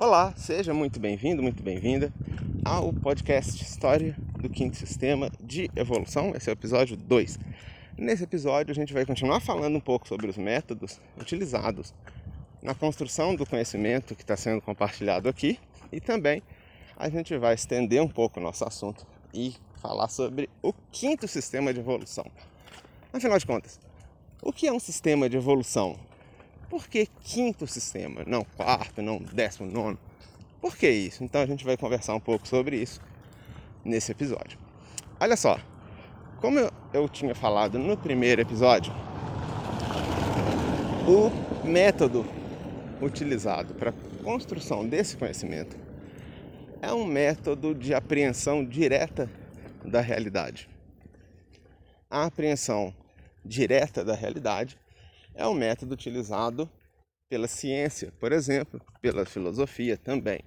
Olá, seja muito bem-vindo, muito bem-vinda ao podcast História do Quinto Sistema de Evolução. Esse é o episódio 2. Nesse episódio, a gente vai continuar falando um pouco sobre os métodos utilizados na construção do conhecimento que está sendo compartilhado aqui e também a gente vai estender um pouco o nosso assunto e falar sobre o quinto sistema de evolução. Afinal de contas, o que é um sistema de evolução? Por que quinto sistema, não quarto, não décimo nono? Por que isso? Então a gente vai conversar um pouco sobre isso nesse episódio. Olha só, como eu, eu tinha falado no primeiro episódio, o método utilizado para construção desse conhecimento é um método de apreensão direta da realidade. A apreensão direta da realidade é um método utilizado pela ciência, por exemplo, pela filosofia também.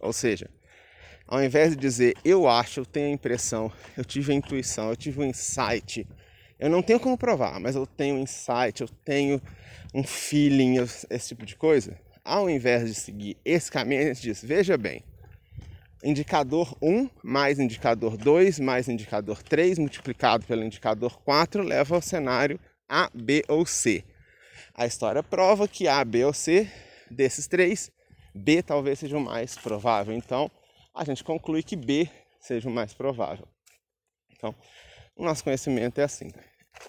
Ou seja, ao invés de dizer eu acho, eu tenho a impressão, eu tive a intuição, eu tive um insight, eu não tenho como provar, mas eu tenho um insight, eu tenho um feeling, esse tipo de coisa. Ao invés de seguir esse caminho, a gente diz: veja bem, indicador 1 mais indicador 2 mais indicador 3 multiplicado pelo indicador 4 leva ao cenário A, B ou C. A história prova que A, B ou C, desses três, B talvez seja o mais provável. Então, a gente conclui que B seja o mais provável. Então, o nosso conhecimento é assim.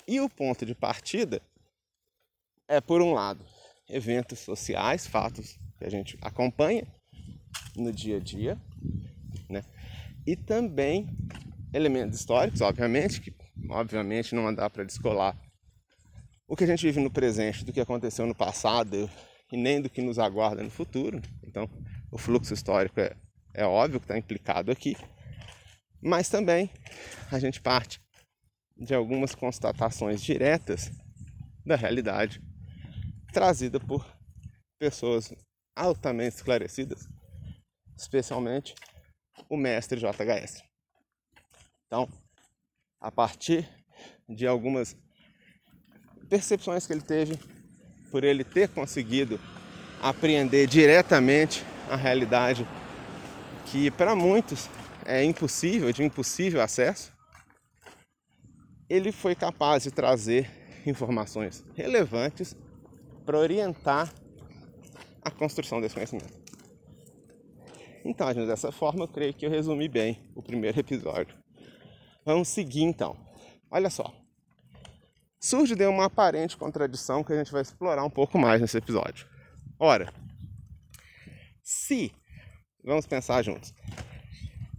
E o ponto de partida é, por um lado, eventos sociais, fatos que a gente acompanha no dia a dia, né? E também elementos históricos, obviamente, que obviamente não dá para descolar o que a gente vive no presente do que aconteceu no passado e nem do que nos aguarda no futuro. Então, o fluxo histórico é, é óbvio que está implicado aqui, mas também a gente parte de algumas constatações diretas da realidade trazida por pessoas altamente esclarecidas, especialmente o mestre JHS. Então, a partir de algumas percepções que ele teve por ele ter conseguido apreender diretamente a realidade que para muitos é impossível, de impossível acesso, ele foi capaz de trazer informações relevantes para orientar a construção desse conhecimento. Então, gente, dessa forma, eu creio que eu resumi bem o primeiro episódio. Vamos seguir então. Olha só surge de uma aparente contradição que a gente vai explorar um pouco mais nesse episódio. Ora, se, vamos pensar juntos,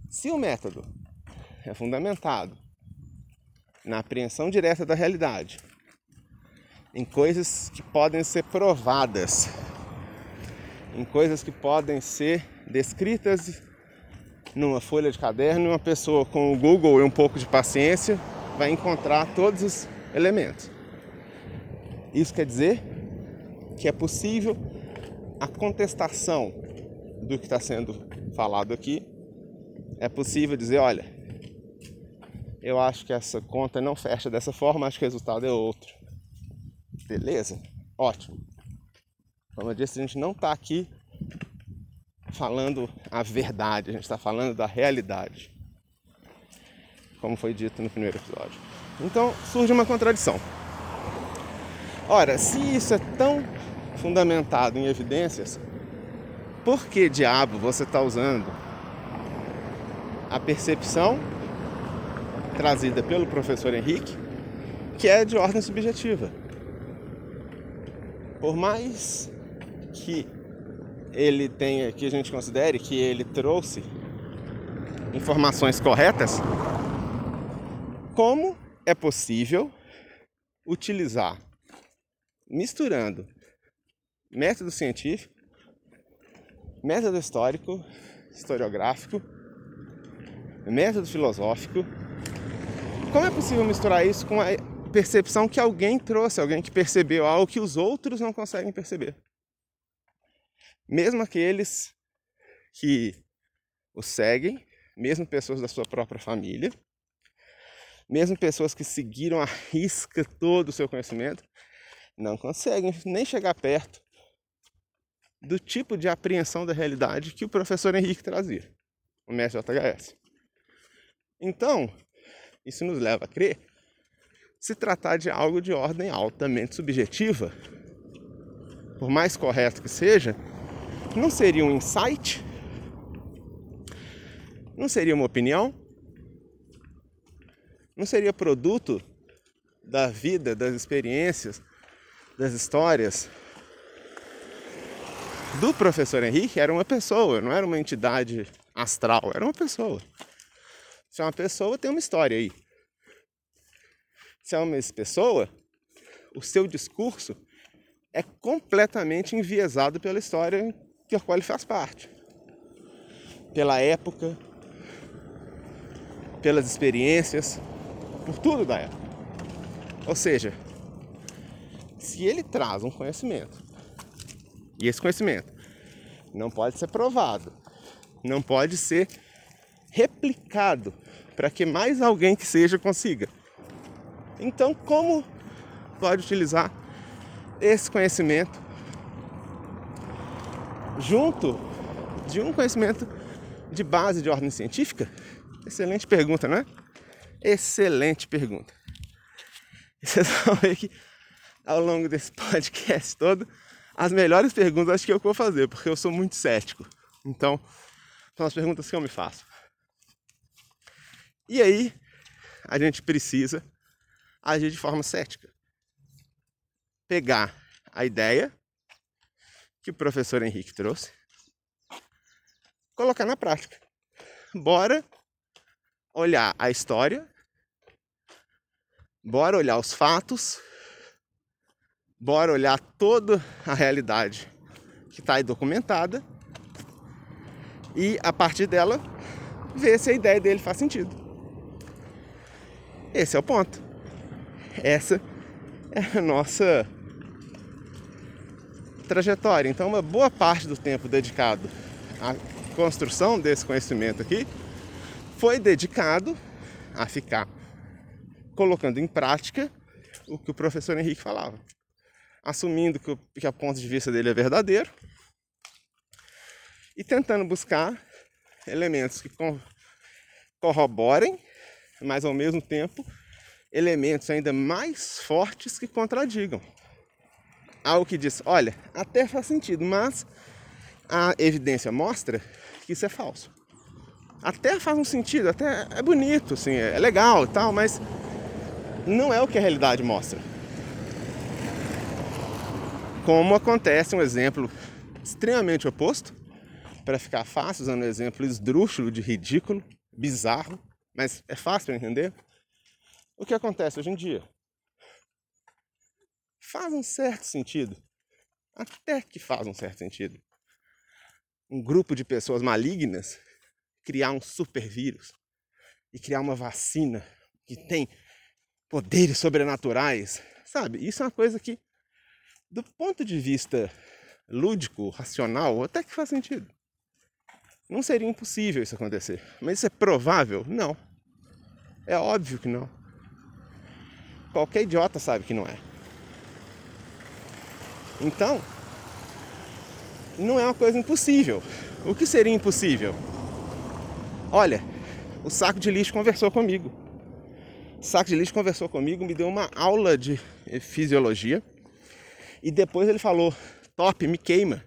se o método é fundamentado na apreensão direta da realidade, em coisas que podem ser provadas, em coisas que podem ser descritas numa folha de caderno, uma pessoa com o Google e um pouco de paciência vai encontrar todos os elementos. Isso quer dizer que é possível a contestação do que está sendo falado aqui. É possível dizer, olha, eu acho que essa conta não fecha dessa forma, acho que o resultado é outro. Beleza? Ótimo. Como eu disse, a gente não está aqui falando a verdade, a gente está falando da realidade. Como foi dito no primeiro episódio. Então surge uma contradição. Ora, se isso é tão fundamentado em evidências, por que diabo você está usando a percepção trazida pelo professor Henrique, que é de ordem subjetiva? Por mais que ele tenha, que a gente considere que ele trouxe informações corretas, como é possível utilizar, misturando método científico, método histórico, historiográfico, método filosófico. Como é possível misturar isso com a percepção que alguém trouxe, alguém que percebeu algo que os outros não conseguem perceber? Mesmo aqueles que o seguem, mesmo pessoas da sua própria família, mesmo pessoas que seguiram a risca todo o seu conhecimento, não conseguem nem chegar perto do tipo de apreensão da realidade que o professor Henrique trazia, o mestre JHS. Então, isso nos leva a crer se tratar de algo de ordem altamente subjetiva, por mais correto que seja, não seria um insight, não seria uma opinião, não seria produto da vida, das experiências, das histórias do professor Henrique, era uma pessoa, não era uma entidade astral, era uma pessoa. Se é uma pessoa, tem uma história aí. Se é uma pessoa, o seu discurso é completamente enviesado pela história que a qual ele faz parte. Pela época, pelas experiências, por tudo da época. Ou seja, se ele traz um conhecimento, e esse conhecimento não pode ser provado, não pode ser replicado para que mais alguém que seja consiga então, como pode utilizar esse conhecimento junto de um conhecimento de base de ordem científica? Excelente pergunta, não é? Excelente pergunta. Vocês vão ver que ao longo desse podcast todo, as melhores perguntas acho que eu vou fazer, porque eu sou muito cético. Então, são as perguntas que eu me faço. E aí, a gente precisa agir de forma cética. Pegar a ideia que o professor Henrique trouxe, colocar na prática. Bora olhar a história, bora olhar os fatos, bora olhar toda a realidade que está aí documentada e a partir dela ver se a ideia dele faz sentido. Esse é o ponto. Essa é a nossa trajetória. Então, uma boa parte do tempo dedicado à construção desse conhecimento aqui foi dedicado a ficar colocando em prática o que o professor Henrique falava, assumindo que o, que o ponto de vista dele é verdadeiro e tentando buscar elementos que corroborem, mas ao mesmo tempo elementos ainda mais fortes que contradigam. Algo que diz, olha, até faz sentido, mas a evidência mostra que isso é falso. Até faz um sentido, até é bonito, assim, é legal e tal, mas não é o que a realidade mostra. Como acontece um exemplo extremamente oposto, para ficar fácil, usando um exemplo esdrúxulo de ridículo, bizarro, mas é fácil de entender. O que acontece hoje em dia? Faz um certo sentido. Até que faz um certo sentido. Um grupo de pessoas malignas criar um super vírus e criar uma vacina que tem poderes sobrenaturais, sabe? Isso é uma coisa que, do ponto de vista lúdico, racional, até que faz sentido. Não seria impossível isso acontecer. Mas isso é provável? Não. É óbvio que não. Qualquer idiota sabe que não é. Então, não é uma coisa impossível. O que seria impossível? Olha, o saco de lixo conversou comigo. Saco de lixo conversou comigo, me deu uma aula de fisiologia. E depois ele falou: Top, me queima.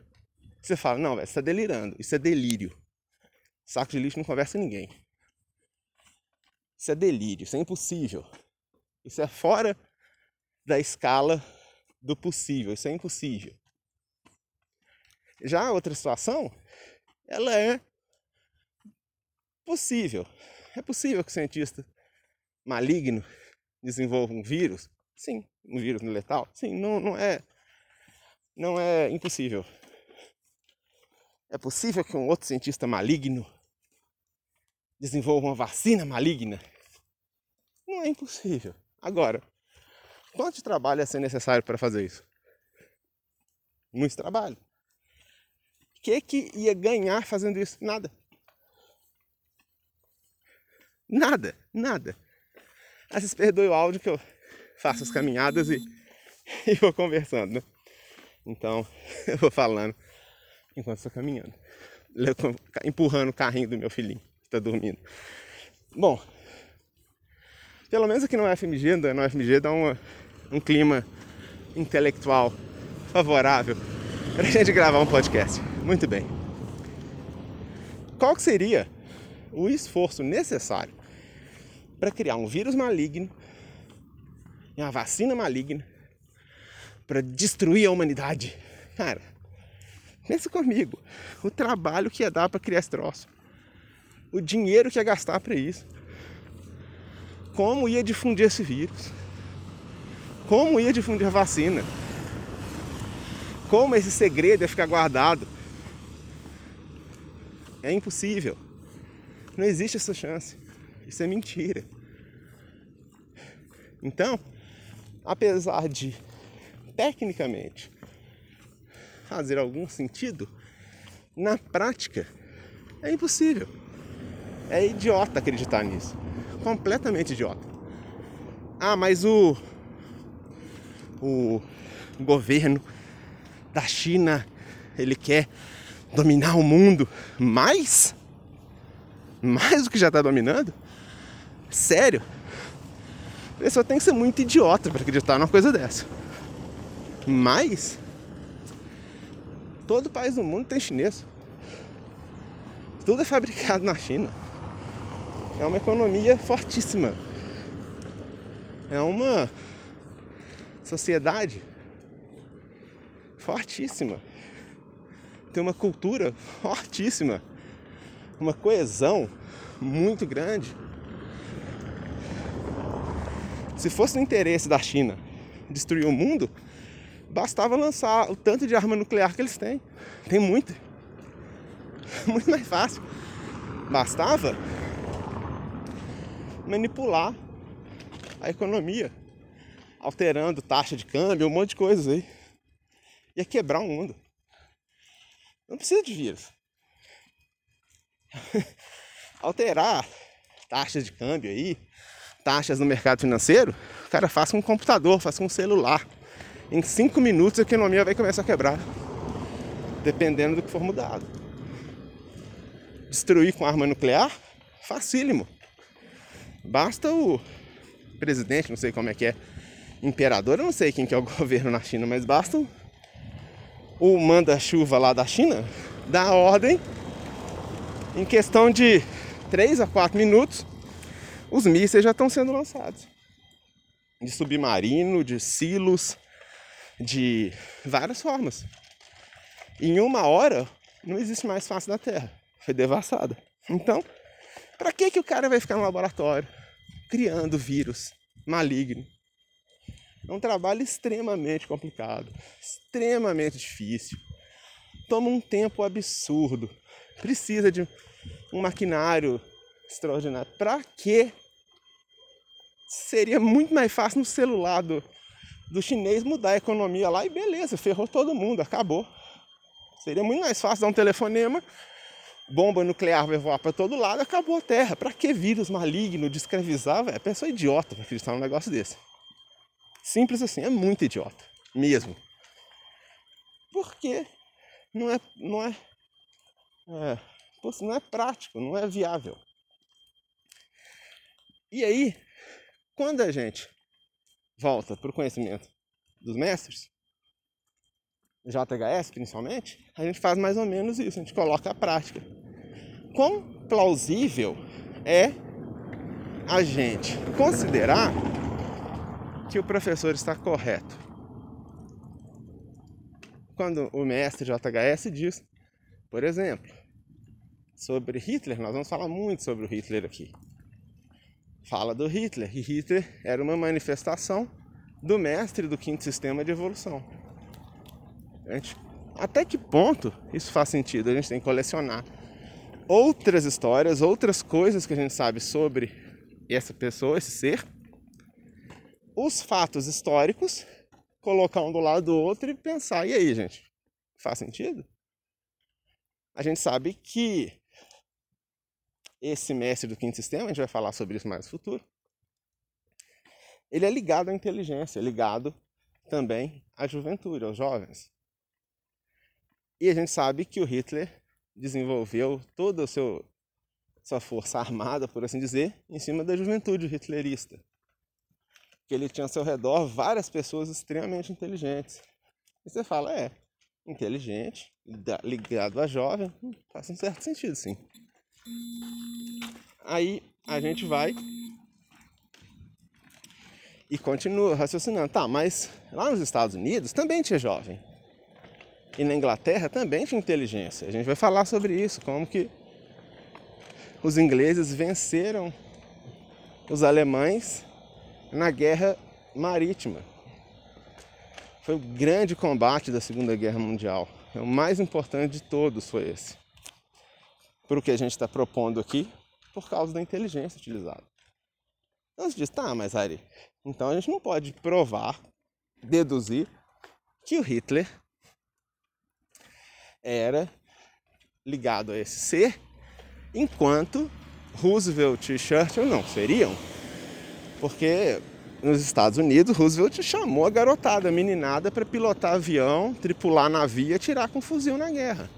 Você fala: Não, velho, você está delirando. Isso é delírio. Saco de lixo não conversa com ninguém. Isso é delírio, isso é impossível. Isso é fora da escala do possível, isso é impossível. Já a outra situação, ela é possível. É possível que o cientista maligno desenvolva um vírus? Sim, um vírus letal? Sim, não, não é não é impossível. É possível que um outro cientista maligno desenvolva uma vacina maligna? Não é impossível. Agora, quanto trabalho ia ser necessário para fazer isso? Muito trabalho. O que, que ia ganhar fazendo isso? Nada. Nada, nada. Aí vocês perdoem o áudio que eu faço as caminhadas e, e vou conversando, né? Então, eu vou falando enquanto estou caminhando, empurrando o carrinho do meu filhinho que está dormindo. Bom, pelo menos aqui no FMG, no FMG dá uma, um clima intelectual favorável para a gente gravar um podcast. Muito bem. Qual seria o esforço necessário para criar um vírus maligno uma vacina maligna para destruir a humanidade? Cara, pensa comigo. O trabalho que ia dar para criar esse troço. O dinheiro que ia gastar para isso. Como ia difundir esse vírus? Como ia difundir a vacina? Como esse segredo ia ficar guardado? É impossível. Não existe essa chance. Isso é mentira. Então, apesar de tecnicamente fazer algum sentido, na prática é impossível. É idiota acreditar nisso. Completamente idiota. Ah, mas o o governo da China, ele quer dominar o mundo mais? Mais do que já está dominando? Sério? A pessoa tem que ser muito idiota para acreditar numa coisa dessa. Mas todo país do mundo tem chinês. Tudo é fabricado na China. É uma economia fortíssima. É uma sociedade fortíssima. Tem uma cultura fortíssima. Uma coesão muito grande. Se fosse no interesse da China destruir o mundo, bastava lançar o tanto de arma nuclear que eles têm. Tem muito. Muito mais fácil. Bastava manipular a economia, alterando taxa de câmbio, um monte de coisas aí. Ia quebrar o mundo. Não precisa de vírus. Alterar taxas de câmbio aí, taxas no mercado financeiro, o cara faça com um computador, faça com um celular. Em cinco minutos a economia vai começar a quebrar. Dependendo do que for mudado. Destruir com arma nuclear? Facílimo. Basta o presidente, não sei como é que é, imperador, eu não sei quem que é o governo na China, mas basta o manda-chuva lá da China dar ordem em questão de 3 a 4 minutos, os mísseis já estão sendo lançados. De submarino, de silos, de várias formas. Em uma hora, não existe mais face da Terra. Foi devassada. Então, para que, que o cara vai ficar no laboratório criando vírus maligno? É um trabalho extremamente complicado, extremamente difícil. Toma um tempo absurdo. Precisa de um maquinário extraordinário. Para quê? Seria muito mais fácil no celular do, do chinês mudar a economia lá e beleza, ferrou todo mundo, acabou. Seria muito mais fácil dar um telefonema, bomba nuclear vai voar para todo lado, acabou a Terra. Para que vírus maligno de escravizar? É pessoa idiota para acreditar num negócio desse. Simples assim, é muito idiota, mesmo. Porque não é, não é, é não é prático, não é viável. E aí, quando a gente volta para o conhecimento dos mestres, JHS principalmente, a gente faz mais ou menos isso, a gente coloca a prática. Quão plausível é a gente considerar que o professor está correto? Quando o mestre JHS diz, por exemplo, sobre Hitler, nós vamos falar muito sobre o Hitler aqui fala do Hitler. E Hitler era uma manifestação do mestre do quinto sistema de evolução. Gente, até que ponto isso faz sentido? A gente tem que colecionar outras histórias, outras coisas que a gente sabe sobre essa pessoa, esse ser, os fatos históricos, colocar um do lado do outro e pensar, e aí, gente? Faz sentido? A gente sabe que esse mestre do quinto sistema, a gente vai falar sobre isso mais no futuro, ele é ligado à inteligência, é ligado também à juventude, aos jovens. E a gente sabe que o Hitler desenvolveu toda a sua força armada, por assim dizer, em cima da juventude hitlerista. Que ele tinha ao seu redor várias pessoas extremamente inteligentes. E você fala, é, inteligente, ligado a jovem, faz um certo sentido, sim. Aí a gente vai e continua raciocinando. Tá, mas lá nos Estados Unidos também tinha jovem. E na Inglaterra também tinha inteligência. A gente vai falar sobre isso, como que os ingleses venceram os alemães na guerra marítima. Foi o grande combate da Segunda Guerra Mundial. O mais importante de todos foi esse. Por o que a gente está propondo aqui, por causa da inteligência utilizada. Então você diz, tá, mas Ari, então a gente não pode provar, deduzir que o Hitler era ligado a esse ser, enquanto Roosevelt e Churchill não seriam. Porque nos Estados Unidos, Roosevelt chamou a garotada, a meninada, para pilotar avião, tripular navio e atirar com fuzil na guerra.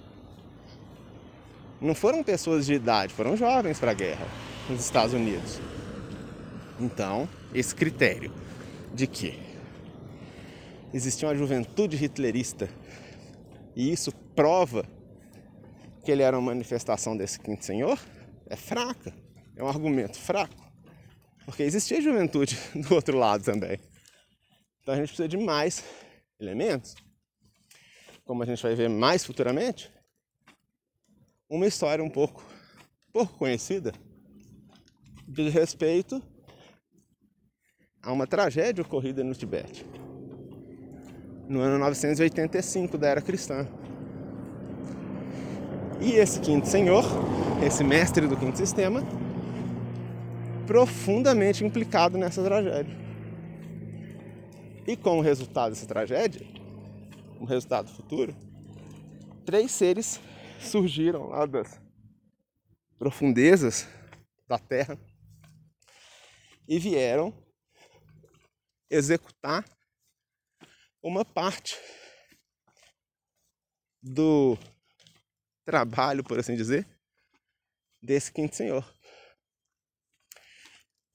Não foram pessoas de idade, foram jovens para a guerra nos Estados Unidos. Então, esse critério de que existia uma juventude hitlerista e isso prova que ele era uma manifestação desse quinto senhor é fraca, é um argumento fraco, porque existia juventude do outro lado também. Então a gente precisa de mais elementos, como a gente vai ver mais futuramente, uma história um pouco pouco conhecida de respeito a uma tragédia ocorrida no Tibete no ano 985 da era cristã. E esse quinto senhor, esse mestre do quinto sistema, profundamente implicado nessa tragédia. E como resultado dessa tragédia, um resultado futuro, três seres surgiram lá das profundezas da terra e vieram executar uma parte do trabalho, por assim dizer, desse quinto senhor.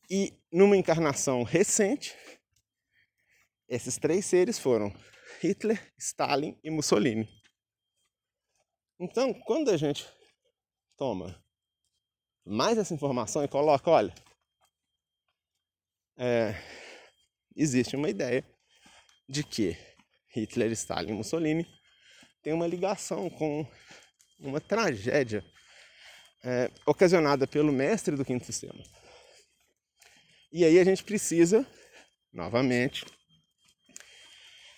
E numa encarnação recente, esses três seres foram Hitler, Stalin e Mussolini. Então, quando a gente toma mais essa informação e coloca, olha, é, existe uma ideia de que Hitler, Stalin Mussolini têm uma ligação com uma tragédia é, ocasionada pelo mestre do quinto sistema. E aí a gente precisa, novamente,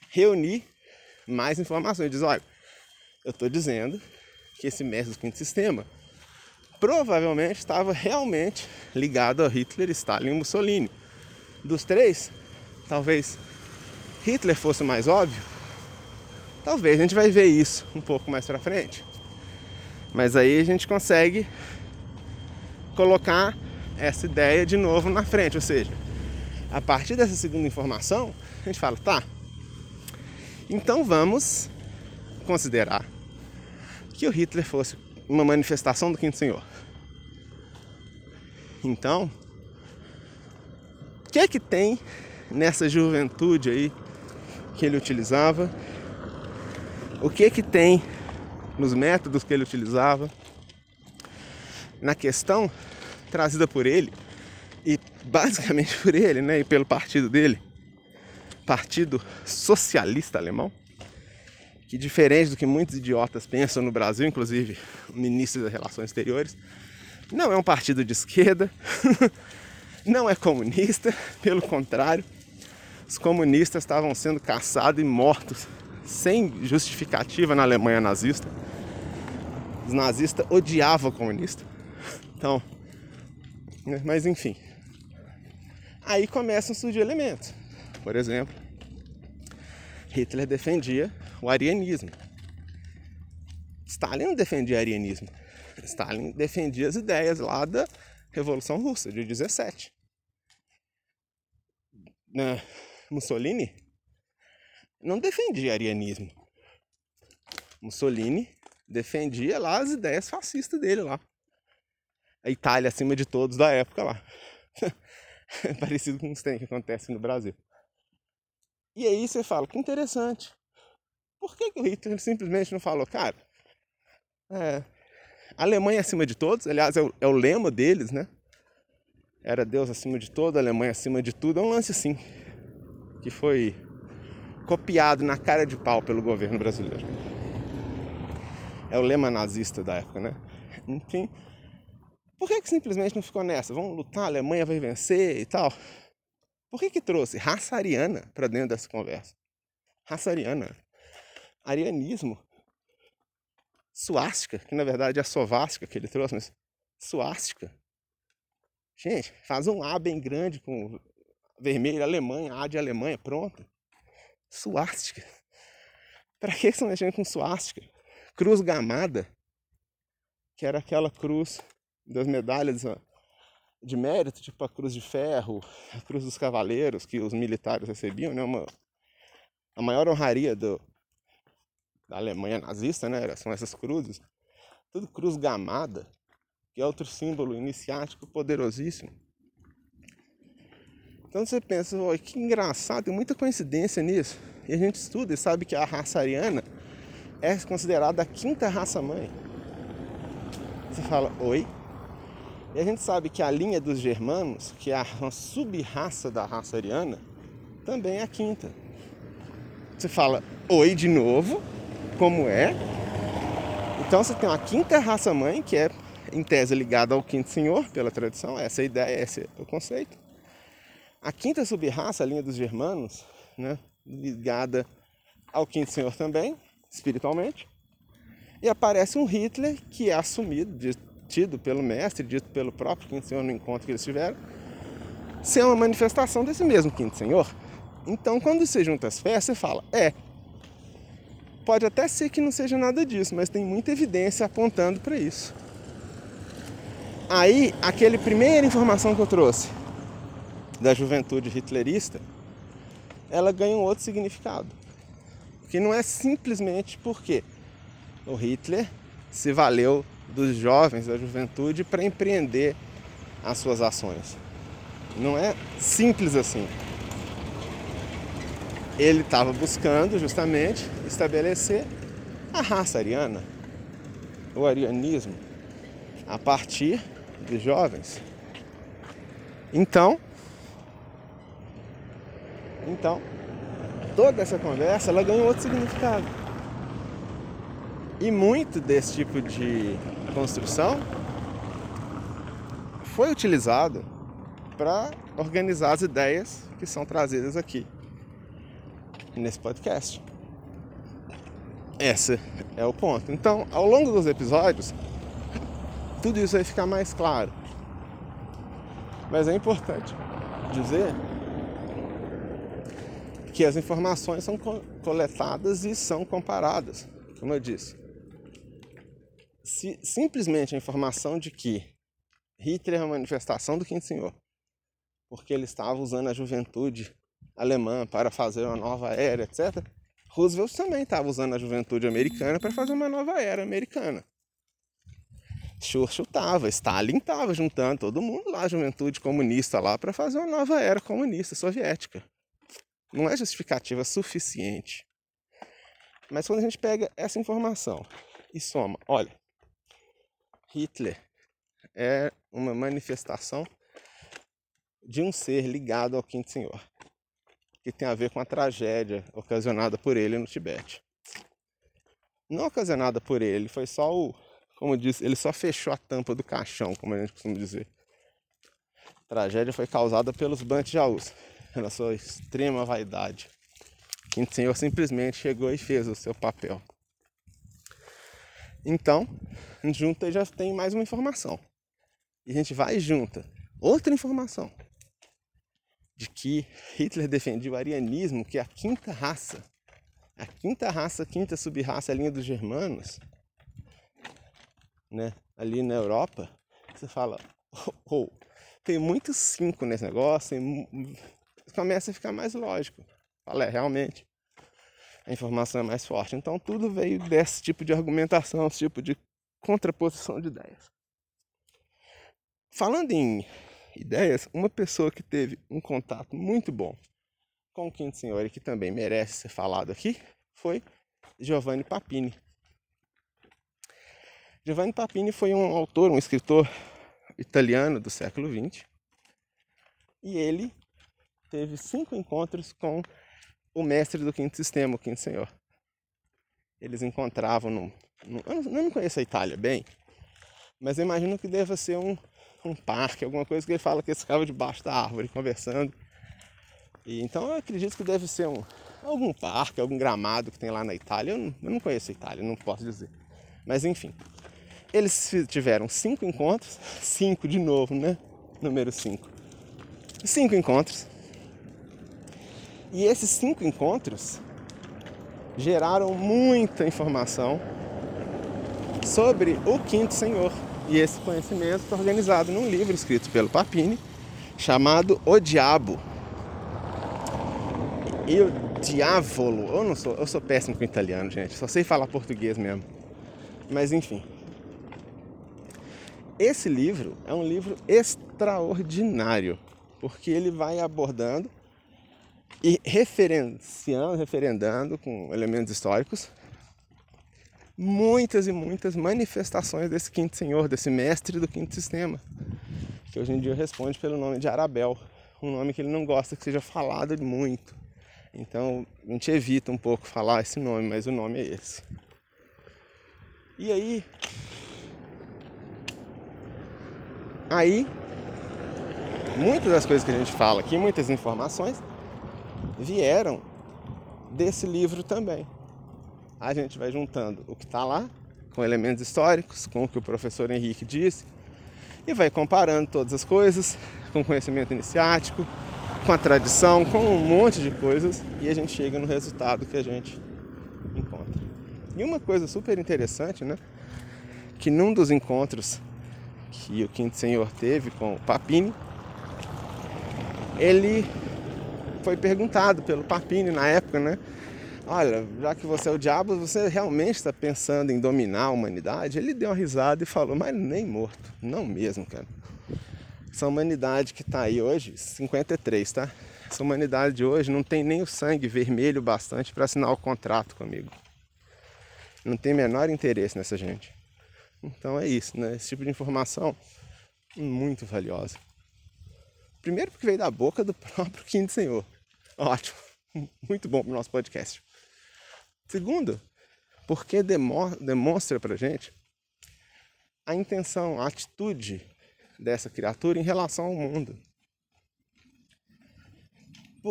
reunir mais informações. Diz, olha, eu estou dizendo que esse mestre do quinto sistema provavelmente estava realmente ligado a Hitler, Stalin e Mussolini. Dos três, talvez Hitler fosse mais óbvio, talvez a gente vai ver isso um pouco mais para frente. Mas aí a gente consegue colocar essa ideia de novo na frente, ou seja, a partir dessa segunda informação, a gente fala, tá, então vamos considerar que o Hitler fosse uma manifestação do Quinto Senhor. Então, o que é que tem nessa juventude aí que ele utilizava, o que que tem nos métodos que ele utilizava, na questão trazida por ele e basicamente por ele, né, e pelo partido dele, Partido Socialista Alemão, que diferente do que muitos idiotas pensam no Brasil, inclusive o ministro das Relações Exteriores, não é um partido de esquerda, não é comunista, pelo contrário, os comunistas estavam sendo caçados e mortos sem justificativa na Alemanha nazista. Os nazistas odiavam o comunista. Então, né, mas enfim. Aí começam a surgir elementos. Por exemplo, Hitler defendia o arianismo. Stalin não defendia arianismo. Stalin defendia as ideias lá da Revolução Russa de 17. Mussolini não defendia arianismo. Mussolini defendia lá as ideias fascistas dele lá. A Itália acima de todos da época lá. Parecido com os que acontece no Brasil. E aí você fala, que interessante. Por que, o Hitler simplesmente não falou, cara, é, Alemanha acima de todos, aliás, é o, é o lema deles, né? Era Deus acima de todo, Alemanha acima de tudo. É um lance assim, que foi copiado na cara de pau pelo governo brasileiro. É o lema nazista da época, né? Enfim, por que, que simplesmente não ficou nessa? Vamos lutar, a Alemanha vai vencer e tal. Por que, que trouxe raça ariana para dentro dessa conversa? Raça ariana. Arianismo. Suástica, que na verdade é a sovástica que ele trouxe, mas suástica. Gente, faz um A bem grande com vermelho, Alemanha, A de Alemanha, pronto. Suástica. Para que estão mexendo com suástica? Cruz gamada, que era aquela cruz das medalhas de mérito, tipo a Cruz de Ferro, a Cruz dos Cavaleiros, que os militares recebiam, né? Uma, a maior honraria do, da Alemanha nazista, né? São essas cruzes. Tudo cruz gamada, que é outro símbolo iniciático poderosíssimo. Então você pensa, que engraçado, tem muita coincidência nisso. E a gente estuda e sabe que a raça ariana é considerada a quinta raça mãe. Você fala, oi? E a gente sabe que a linha dos germanos, que é uma sub-raça da raça ariana, também é a quinta. Você fala, oi de novo, como é? Então você tem uma quinta raça mãe, que é em tese ligada ao quinto senhor, pela tradição, essa é a ideia, esse é o conceito. A quinta sub-raça, a linha dos germanos, né, ligada ao quinto senhor também, espiritualmente. E aparece um Hitler que é assumido, tido pelo mestre, dito pelo próprio quinto senhor no encontro que eles tiveram, ser uma manifestação desse mesmo quinto senhor. Então, quando você junta as fés, você fala, é, pode até ser que não seja nada disso, mas tem muita evidência apontando para isso. Aí, aquele primeira informação que eu trouxe da juventude hitlerista, ela ganha um outro significado. Que não é simplesmente porque o Hitler se valeu dos jovens, da juventude, para empreender as suas ações. Não é simples assim. Ele estava buscando justamente estabelecer a raça ariana, o arianismo, a partir de jovens. Então, então, toda essa conversa ela ganha outro significado. E muito desse tipo de construção foi utilizado para organizar as ideias que são trazidas aqui nesse podcast. Esse é o ponto. Então, ao longo dos episódios, tudo isso vai ficar mais claro. Mas é importante dizer que as informações são coletadas e são comparadas, como eu disse se, simplesmente a informação de que Hitler é uma manifestação do Quinto Senhor, porque ele estava usando a juventude alemã para fazer uma nova era, etc. Roosevelt também estava usando a juventude americana para fazer uma nova era americana. Churchill estava, Stalin estava juntando todo mundo lá, a juventude comunista lá, para fazer uma nova era comunista soviética. Não é justificativa suficiente. Mas quando a gente pega essa informação e soma, olha, Hitler é uma manifestação de um ser ligado ao Quinto Senhor, que tem a ver com a tragédia ocasionada por ele no Tibete. Não ocasionada por ele, foi só o, como disse, ele só fechou a tampa do caixão, como a gente costuma dizer. A tragédia foi causada pelos Bantijaus, pela sua extrema vaidade. O Senhor simplesmente chegou e fez o seu papel. Então, junta já tem mais uma informação. E a gente vai junta outra informação de que Hitler defendia o arianismo, que é a quinta raça. A quinta raça, a quinta sub-raça, a linha dos germanos, né? ali na Europa, você fala, oh, oh, tem muitos cinco nesse negócio, começa a ficar mais lógico. Fala, é, realmente. a informação é mais forte. Então tudo veio desse tipo de argumentação, esse tipo de contraposição de ideias. Falando em ideias, uma pessoa que teve um contato muito bom com o Quinto Senhor e que também merece ser falado aqui foi Giovanni Papini. Giovanni Papini foi um autor, um escritor italiano do século XX e ele teve cinco encontros com o mestre do quinto sistema, o quinto senhor. Eles encontravam num, num eu, não, eu não conheço a Itália bem, mas eu imagino que deva ser um, um parque, alguma coisa que ele fala que eles ficavam debaixo da árvore conversando. E, então eu acredito que deve ser um, algum parque, algum gramado que tem lá na Itália. Eu não, eu não conheço a Itália, não posso dizer. Mas enfim, eles tiveram cinco encontros, cinco de novo, né? Número cinco. Cinco encontros e esses cinco encontros geraram muita informação sobre o Quinto Senhor. E esse conhecimento foi organizado num livro escrito pelo Papini, chamado O Diabo. E o Diavolo, eu não sou, eu sou péssimo com italiano, gente, só sei falar português mesmo. Mas enfim. Esse livro é um livro extraordinário, porque ele vai abordando e referenciando, referendando com elementos históricos muitas e muitas manifestações desse quinto senhor, desse mestre do quinto sistema, que hoje em dia responde pelo nome de Arabel, um nome que ele não gosta que seja falado muito. Então a gente evita um pouco falar esse nome, mas o nome é esse. E aí, aí muitas das coisas que a gente fala aqui, muitas informações vieram desse livro também. A gente vai juntando o que está lá com elementos históricos, com o que o professor Henrique disse, e vai comparando todas as coisas com conhecimento iniciático, com a tradição, com um monte de coisas, e a gente chega no resultado que a gente encontra. E uma coisa super interessante, né? Que num dos encontros que o Quinto Senhor teve com o Papini, ele foi perguntado pelo Papini na época, né? Olha, já que você é o diabo, você realmente está pensando em dominar a humanidade? Ele deu uma risada e falou, mas nem morto, não mesmo, cara. Essa humanidade que está aí hoje, 53, tá? Essa humanidade de hoje não tem nem o sangue vermelho bastante para assinar o contrato comigo. Não tem menor interesse nessa gente. Então é isso, né? Esse tipo de informação muito valiosa. Primeiro porque veio da boca do próprio Quinto Senhor. Ótimo. Muito bom para o nosso podcast. Segundo, porque demonstra para gente a intenção, a atitude dessa criatura em relação ao mundo.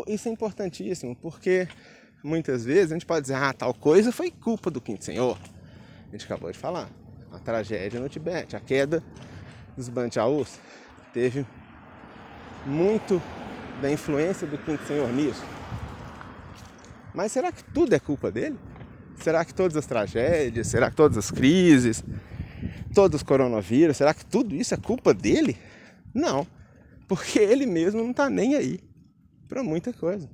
Isso é importantíssimo, porque muitas vezes a gente pode dizer, ah, tal coisa foi culpa do Quinto Senhor. A gente acabou de falar. A tragédia no Tibete, a queda dos Banchaus, teve muito da influência do Quinto Senhor nisso. Mas será que tudo é culpa dele? Será que todas as tragédias, será que todas as crises, todos os coronavírus, será que tudo isso é culpa dele? Não, porque ele mesmo não está nem aí para muita coisa.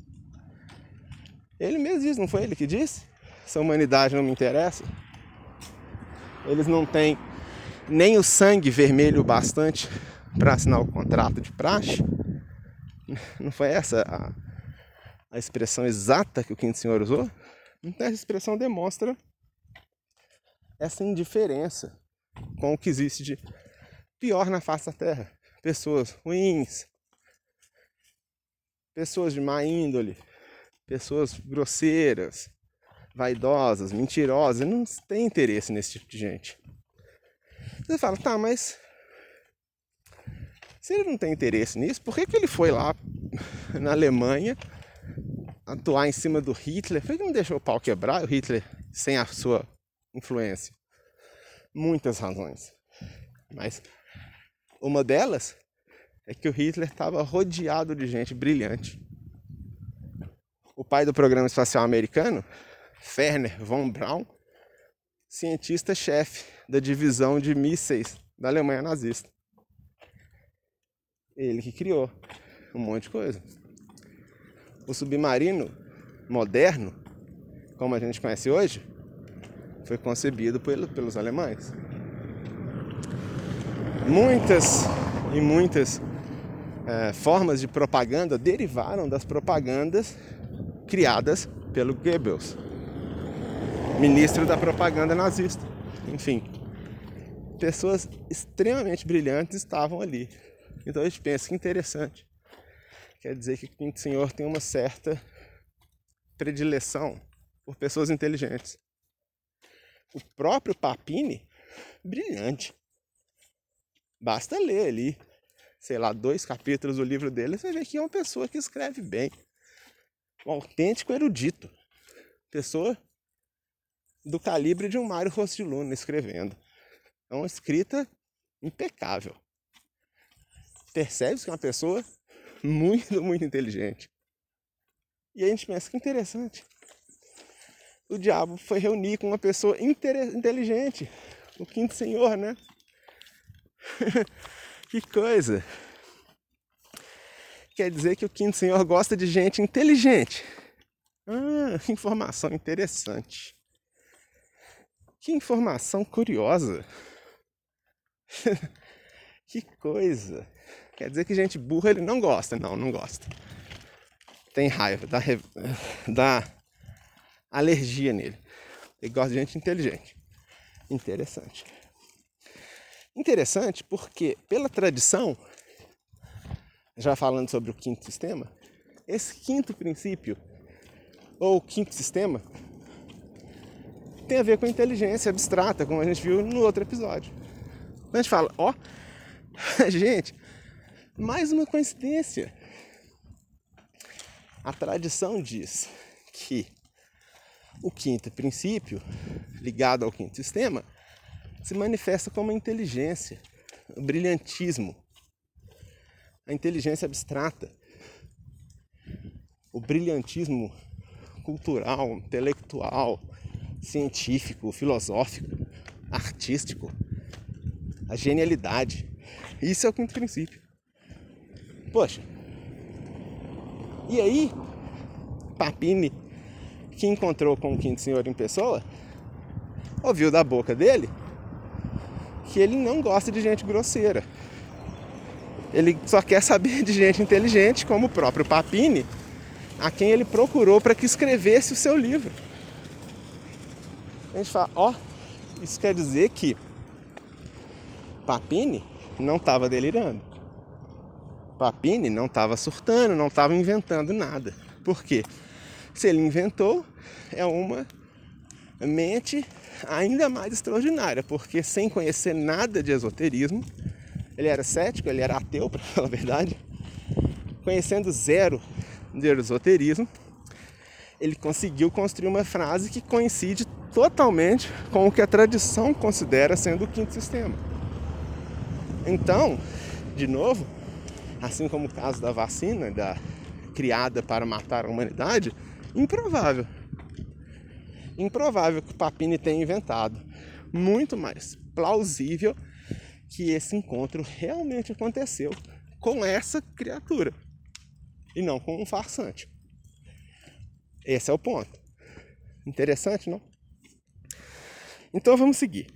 Ele mesmo diz, não foi ele que disse? Essa humanidade não me interessa. Eles não têm nem o sangue vermelho bastante para assinar o contrato de praxe. Não foi essa a, expressão exata que o Quinto Senhor usou? Então essa expressão demonstra essa indiferença com o que existe de pior na face da terra. Pessoas ruins, pessoas de má índole, pessoas grosseiras, vaidosas, mentirosas, não tem interesse nesse tipo de gente. Você fala, tá, mas se ele não tem interesse nisso, por que, que ele foi lá na Alemanha atuar em cima do Hitler? Por que não deixou o pau quebrar o Hitler sem a sua influência? Muitas razões. Mas uma delas é que o Hitler estava rodeado de gente brilhante. O pai do programa espacial americano, Werner von Braun, cientista-chefe da divisão de mísseis da Alemanha nazista. Ele que criou um monte de coisa. O submarino moderno como a gente conhece hoje, foi concebido pelos alemães. Muitas e muitas é, formas de propaganda derivaram das propagandas criadas pelo Goebbels, ministro da propaganda nazista. Enfim, pessoas extremamente brilhantes estavam ali. Então a gente pensa que interessante. Quer dizer que o Quinto Senhor tem uma certa predileção por pessoas inteligentes. O próprio Papini, brilhante. Basta ler ali, sei lá, dois capítulos do livro dele, você vê que é uma pessoa que escreve bem. Um autêntico erudito. Pessoa do calibre de um Mário Rostiluna escrevendo. É uma escrita impecável. Percebe que é uma pessoa muito, muito inteligente. E a gente pensa que interessante. O diabo foi reunir com uma pessoa inteligente, o quinto senhor, né? que coisa. Quer dizer que o quinto senhor gosta de gente inteligente. Ah, que informação interessante. Que informação curiosa. que coisa. Quer dizer que gente burra ele não gosta. Não, não gosta. Tem raiva, dá, dá alergia nele. Ele gosta de gente inteligente. Interessante. Interessante porque, pela tradição, já falando sobre o quinto sistema, esse quinto princípio, ou quinto sistema, tem a ver com inteligência abstrata, como a gente viu no outro episódio. A gente fala, ó, gente, mais uma coincidência. A tradição diz que o quinto princípio, ligado ao quinto sistema, se manifesta como inteligência, brilhantismo, a inteligência abstrata, o brilhantismo cultural, intelectual, científico, filosófico, artístico, a genialidade. Isso é o quinto princípio. Poxa. E aí, Papini, que encontrou com o quinto senhor em pessoa, ouviu da boca dele que ele não gosta de gente grosseira. Ele só quer saber de gente inteligente, como o próprio Papini, a quem ele procurou para que escrevesse o seu livro. A gente fala, ó, isso quer dizer que Papini não estava delirando. Papini não estava surtando, não estava inventando nada. Por quê? Se ele inventou, é uma mente ainda mais extraordinária, porque sem conhecer nada de esoterismo, ele era cético, ele era ateu, para falar a verdade, conhecendo zero de esoterismo, ele conseguiu construir uma frase que coincide totalmente com o que a tradição considera sendo o quinto sistema. Então, de novo, assim como o caso da vacina, da criada para matar a humanidade, improvável. Improvável que o Papini tenha inventado. Muito mais plausível que esse encontro realmente aconteceu com essa criatura e não com um farsante. Esse é o ponto. Interessante, não? Então vamos seguir.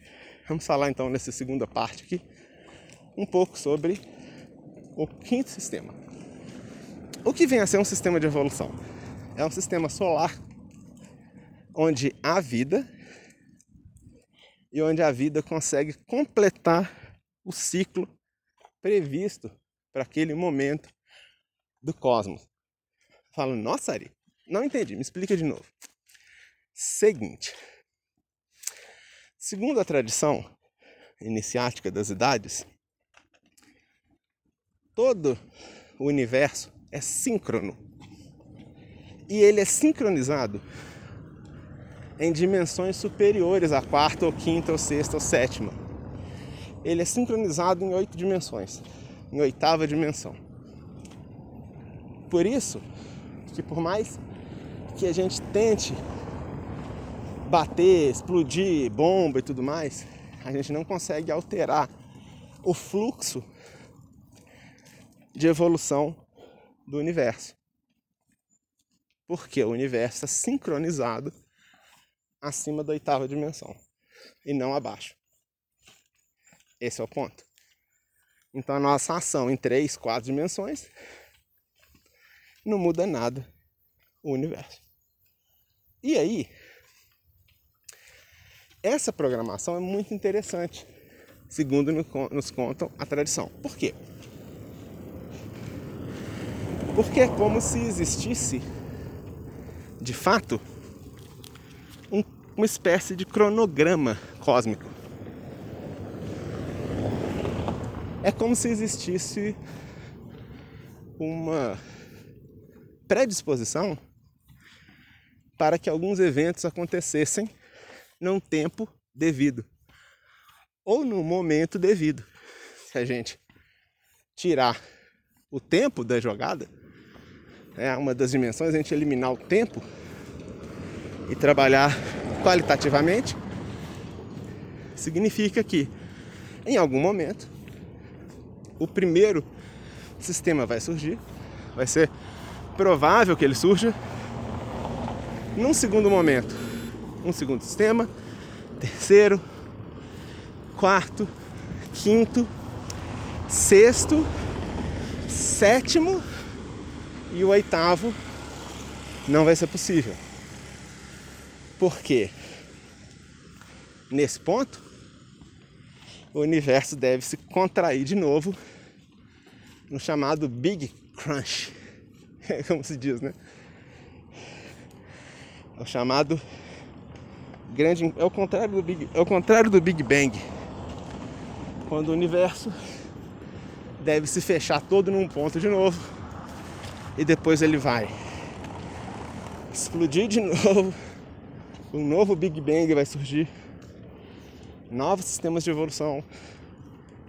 Vamos falar então nessa segunda parte aqui um pouco sobre o quinto sistema. O que vem a ser um sistema de evolução? É um sistema solar onde há vida e onde a vida consegue completar o ciclo previsto para aquele momento do cosmos. Falo, nossa, Ari, não entendi, me explica de novo. Seguinte, segundo a tradição iniciática das idades, todo o universo é síncrono. E ele é sincronizado em dimensões superiores à quarta, ou quinta, ou sexta, ou sétima. Ele é sincronizado em oito dimensões, em oitava dimensão. Por isso que por mais que a gente tente bater, explodir bomba e tudo mais, a gente não consegue alterar o fluxo de evolução do universo. Porque o universo está sincronizado acima da oitava dimensão e não abaixo. Esse é o ponto. Então a nossa ação em três, quatro dimensões não muda nada o universo. E aí, essa programação é muito interessante, segundo nos contam a tradição. Por quê? Porque é como se existisse, de fato, um, uma espécie de cronograma cósmico. É como se existisse uma predisposição para que alguns eventos acontecessem num tempo devido ou no momento devido. Se a gente tirar o tempo da jogada, é uma das dimensões, a gente eliminar o tempo e trabalhar qualitativamente, significa que em algum momento o primeiro sistema vai surgir, vai ser provável que ele surja. Num segundo momento, um segundo sistema, terceiro, quarto, quinto, sexto, sétimo e o oitavo não vai ser possível. Por quê? Nesse ponto, o universo deve se contrair de novo no chamado Big Crunch. Como se diz, né? É o chamado grande. É o contrário do Big, é o contrário do Big Bang. Quando o universo deve se fechar todo num ponto de novo e depois ele vai explodir de novo. Um novo Big Bang vai surgir. Novos sistemas de evolução.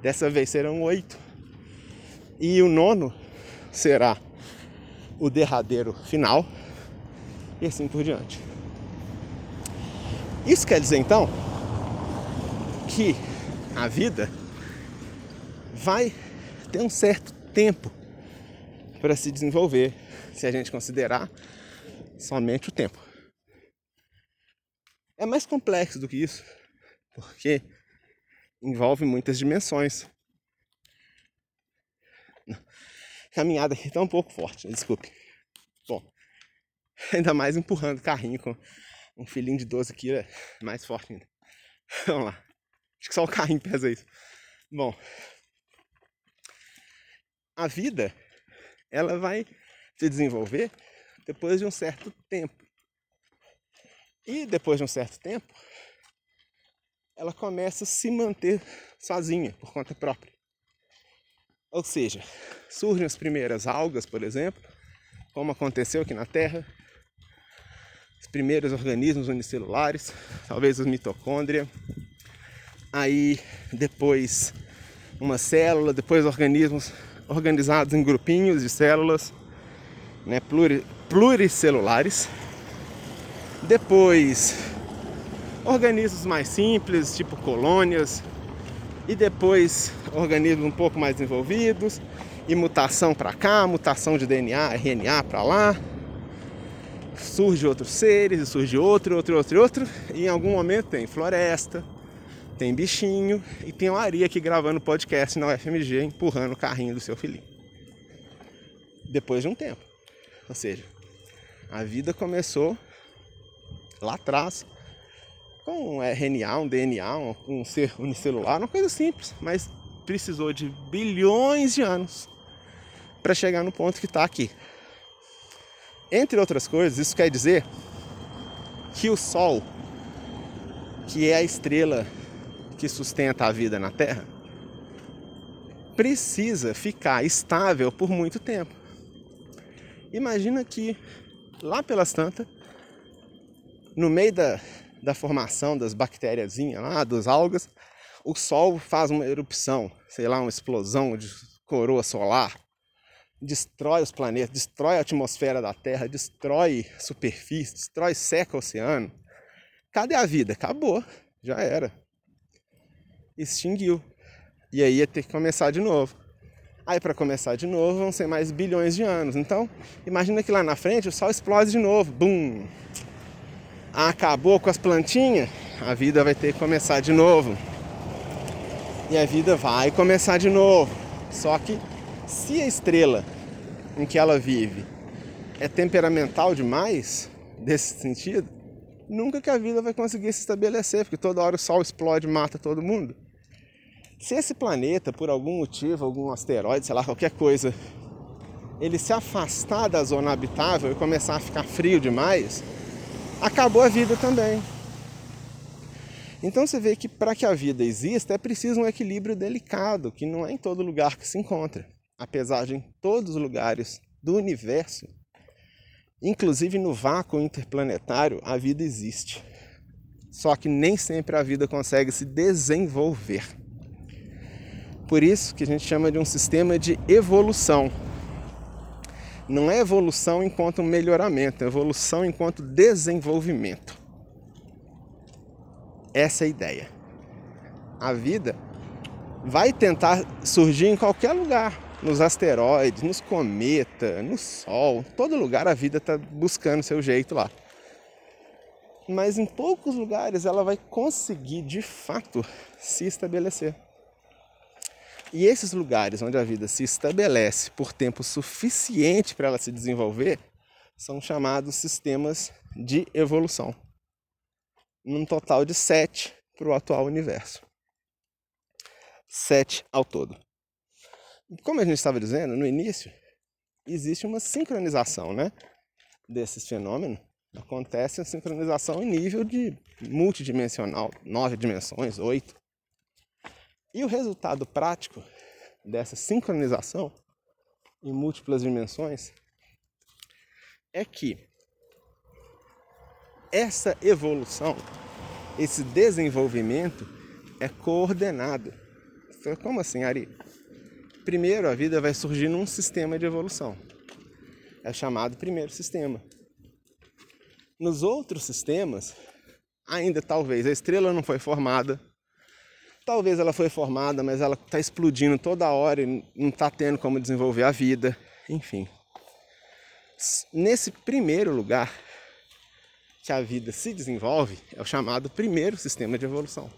Dessa vez serão oito. E o nono será o derradeiro final e assim por diante. Isso quer dizer então que a vida vai ter um certo tempo para se desenvolver, se a gente considerar somente o tempo. É mais complexo do que isso, porque envolve muitas dimensões. Caminhada aqui tá um pouco forte, desculpe. Bom, ainda mais empurrando carrinho com um filhinho de 12 quilos, é mais forte ainda. Vamos lá. Acho que só o carrinho pesa isso. Bom, a vida ela vai se desenvolver depois de um certo tempo. E depois de um certo tempo, ela começa a se manter sozinha, por conta própria. Ou seja, surgem as primeiras algas, por exemplo, como aconteceu aqui na Terra, os primeiros organismos unicelulares, talvez os mitocôndria, aí depois uma célula, depois organismos organizados em grupinhos de células né, pluricelulares. Depois, organismos mais simples, tipo colônias. E depois, organismos um pouco mais desenvolvidos. E mutação para cá, mutação de DNA, RNA para lá. Surge outros seres, surge outro, outro, outro, outro. E em algum momento tem floresta, tem bichinho e tem o Ari aqui gravando podcast na UFMG, empurrando o carrinho do seu filhinho. Depois de um tempo. Ou seja, a vida começou lá atrás com um RNA, um DNA, um, um ser unicelular, uma coisa simples, mas precisou de bilhões de anos para chegar no ponto que está aqui. Entre outras coisas, isso quer dizer que o Sol, que é a estrela que sustenta a vida na Terra, precisa ficar estável por muito tempo. Imagina que lá pelas tantas, no meio da, da formação das bactérias lá, dos algas, o Sol faz uma erupção, sei lá, uma explosão de coroa solar, destrói os planetas, destrói a atmosfera da Terra, destrói superfície, destrói, seca o oceano. Cadê a vida? Acabou, já era extinguiu. E aí ia ter que começar de novo. Aí para começar de novo vão ser mais bilhões de anos. Então, imagina que lá na frente o Sol explode de novo. Bum! acabou com as plantinhas, a vida vai ter que começar de novo. E a vida vai começar de novo. Só que se a estrela em que ela vive é temperamental demais, desse sentido, nunca que a vida vai conseguir se estabelecer, porque toda hora o sol explode e mata todo mundo. Se esse planeta, por algum motivo, algum asteroide, sei lá, qualquer coisa, ele se afastar da zona habitável e começar a ficar frio demais, acabou a vida também. Então você vê que para que a vida exista é preciso um equilíbrio delicado, que não é em todo lugar que se encontra. Apesar de em todos os lugares do universo, inclusive no vácuo interplanetário, a vida existe. Só que nem sempre a vida consegue se desenvolver. Por isso que a gente chama de um sistema de evolução. Não é evolução enquanto melhoramento, é evolução enquanto desenvolvimento. Essa é a ideia. A vida vai tentar surgir em qualquer lugar, nos asteroides, nos cometas, no Sol, todo lugar a vida está buscando seu jeito lá. Mas em poucos lugares ela vai conseguir de fato se estabelecer. E esses lugares onde a vida se estabelece por tempo suficiente para ela se desenvolver são chamados sistemas de evolução. Num total de sete para o atual universo. Sete ao todo. Como a gente estava dizendo no início, existe uma sincronização né, desses fenômenos. Acontece a sincronização em nível de multidimensional, nove dimensões, oito. E o resultado prático dessa sincronização em múltiplas dimensões é que essa evolução, esse desenvolvimento é coordenado. Como assim, Ari? Primeiro, a vida vai surgir num sistema de evolução. É chamado primeiro sistema. Nos outros sistemas, ainda talvez a estrela não foi formada, Talvez ela foi formada, mas ela está explodindo toda hora e não está tendo como desenvolver a vida. Enfim. Nesse primeiro lugar que a vida se desenvolve, é o chamado primeiro sistema de evolução.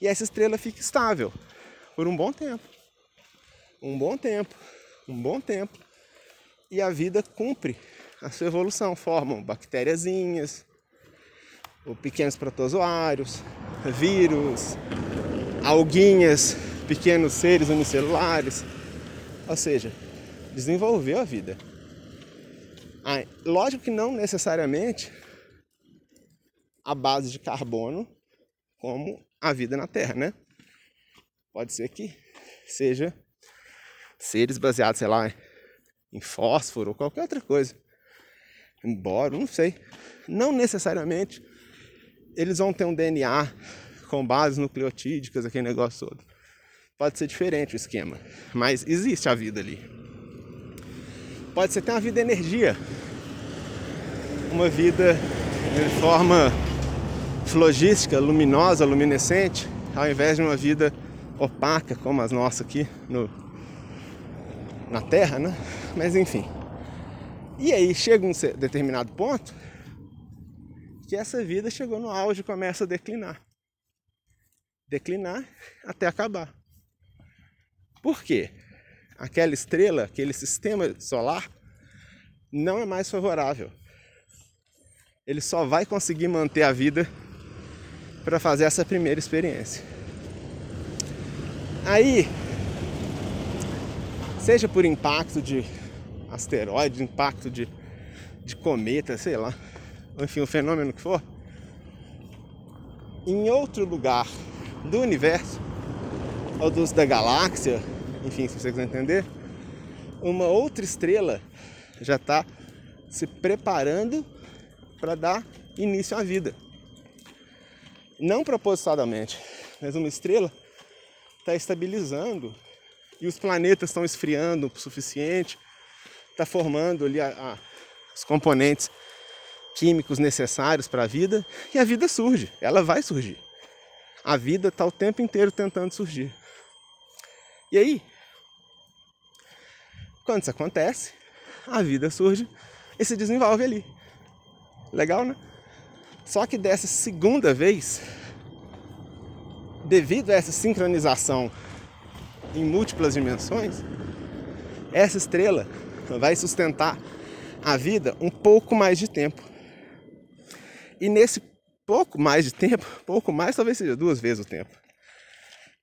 E essa estrela fica estável por um bom tempo. Um bom tempo. Um bom tempo. E a vida cumpre a sua evolução. Formam bactériazinhas, ou pequenos protozoários, vírus, alguinhas, pequenos seres unicelulares. Ou seja, desenvolveu a vida. Ah, lógico que não necessariamente a base de carbono como a vida na Terra, né? Pode ser que seja seres baseados, sei lá, em fósforo ou qualquer outra coisa. Embora, não sei. Não necessariamente eles vão ter um DNA com bases nucleotídicas, aquele negócio todo. Pode ser diferente o esquema, mas existe a vida ali. Pode ser até uma vida energia, uma vida de forma flogística, luminosa, luminescente, ao invés de uma vida opaca como as nossas aqui no, na Terra, né? Mas enfim. E aí chega um determinado ponto que essa vida chegou no auge e começa a declinar. Declinar até acabar. Por quê? Aquela estrela, aquele sistema solar, não é mais favorável. Ele só vai conseguir manter a vida para fazer essa primeira experiência. Aí, seja por impacto de asteroide, impacto de, de cometa, sei lá, enfim, o fenômeno que for, em outro lugar do universo, ou dos da galáxia, enfim, se você quiser entender, uma outra estrela já está se preparando para dar início à vida. Não propositadamente, mas uma estrela está estabilizando e os planetas estão esfriando o suficiente, está formando ali a, a, os componentes químicos necessários para a vida e a vida surge, ela vai surgir. A vida está o tempo inteiro tentando surgir. E aí, quando isso acontece, a vida surge e se desenvolve ali. Legal, né? Só que dessa segunda vez, devido a essa sincronização em múltiplas dimensões, essa estrela vai sustentar a vida um pouco mais de tempo. E nesse pouco mais de tempo, pouco mais talvez seja duas vezes o tempo,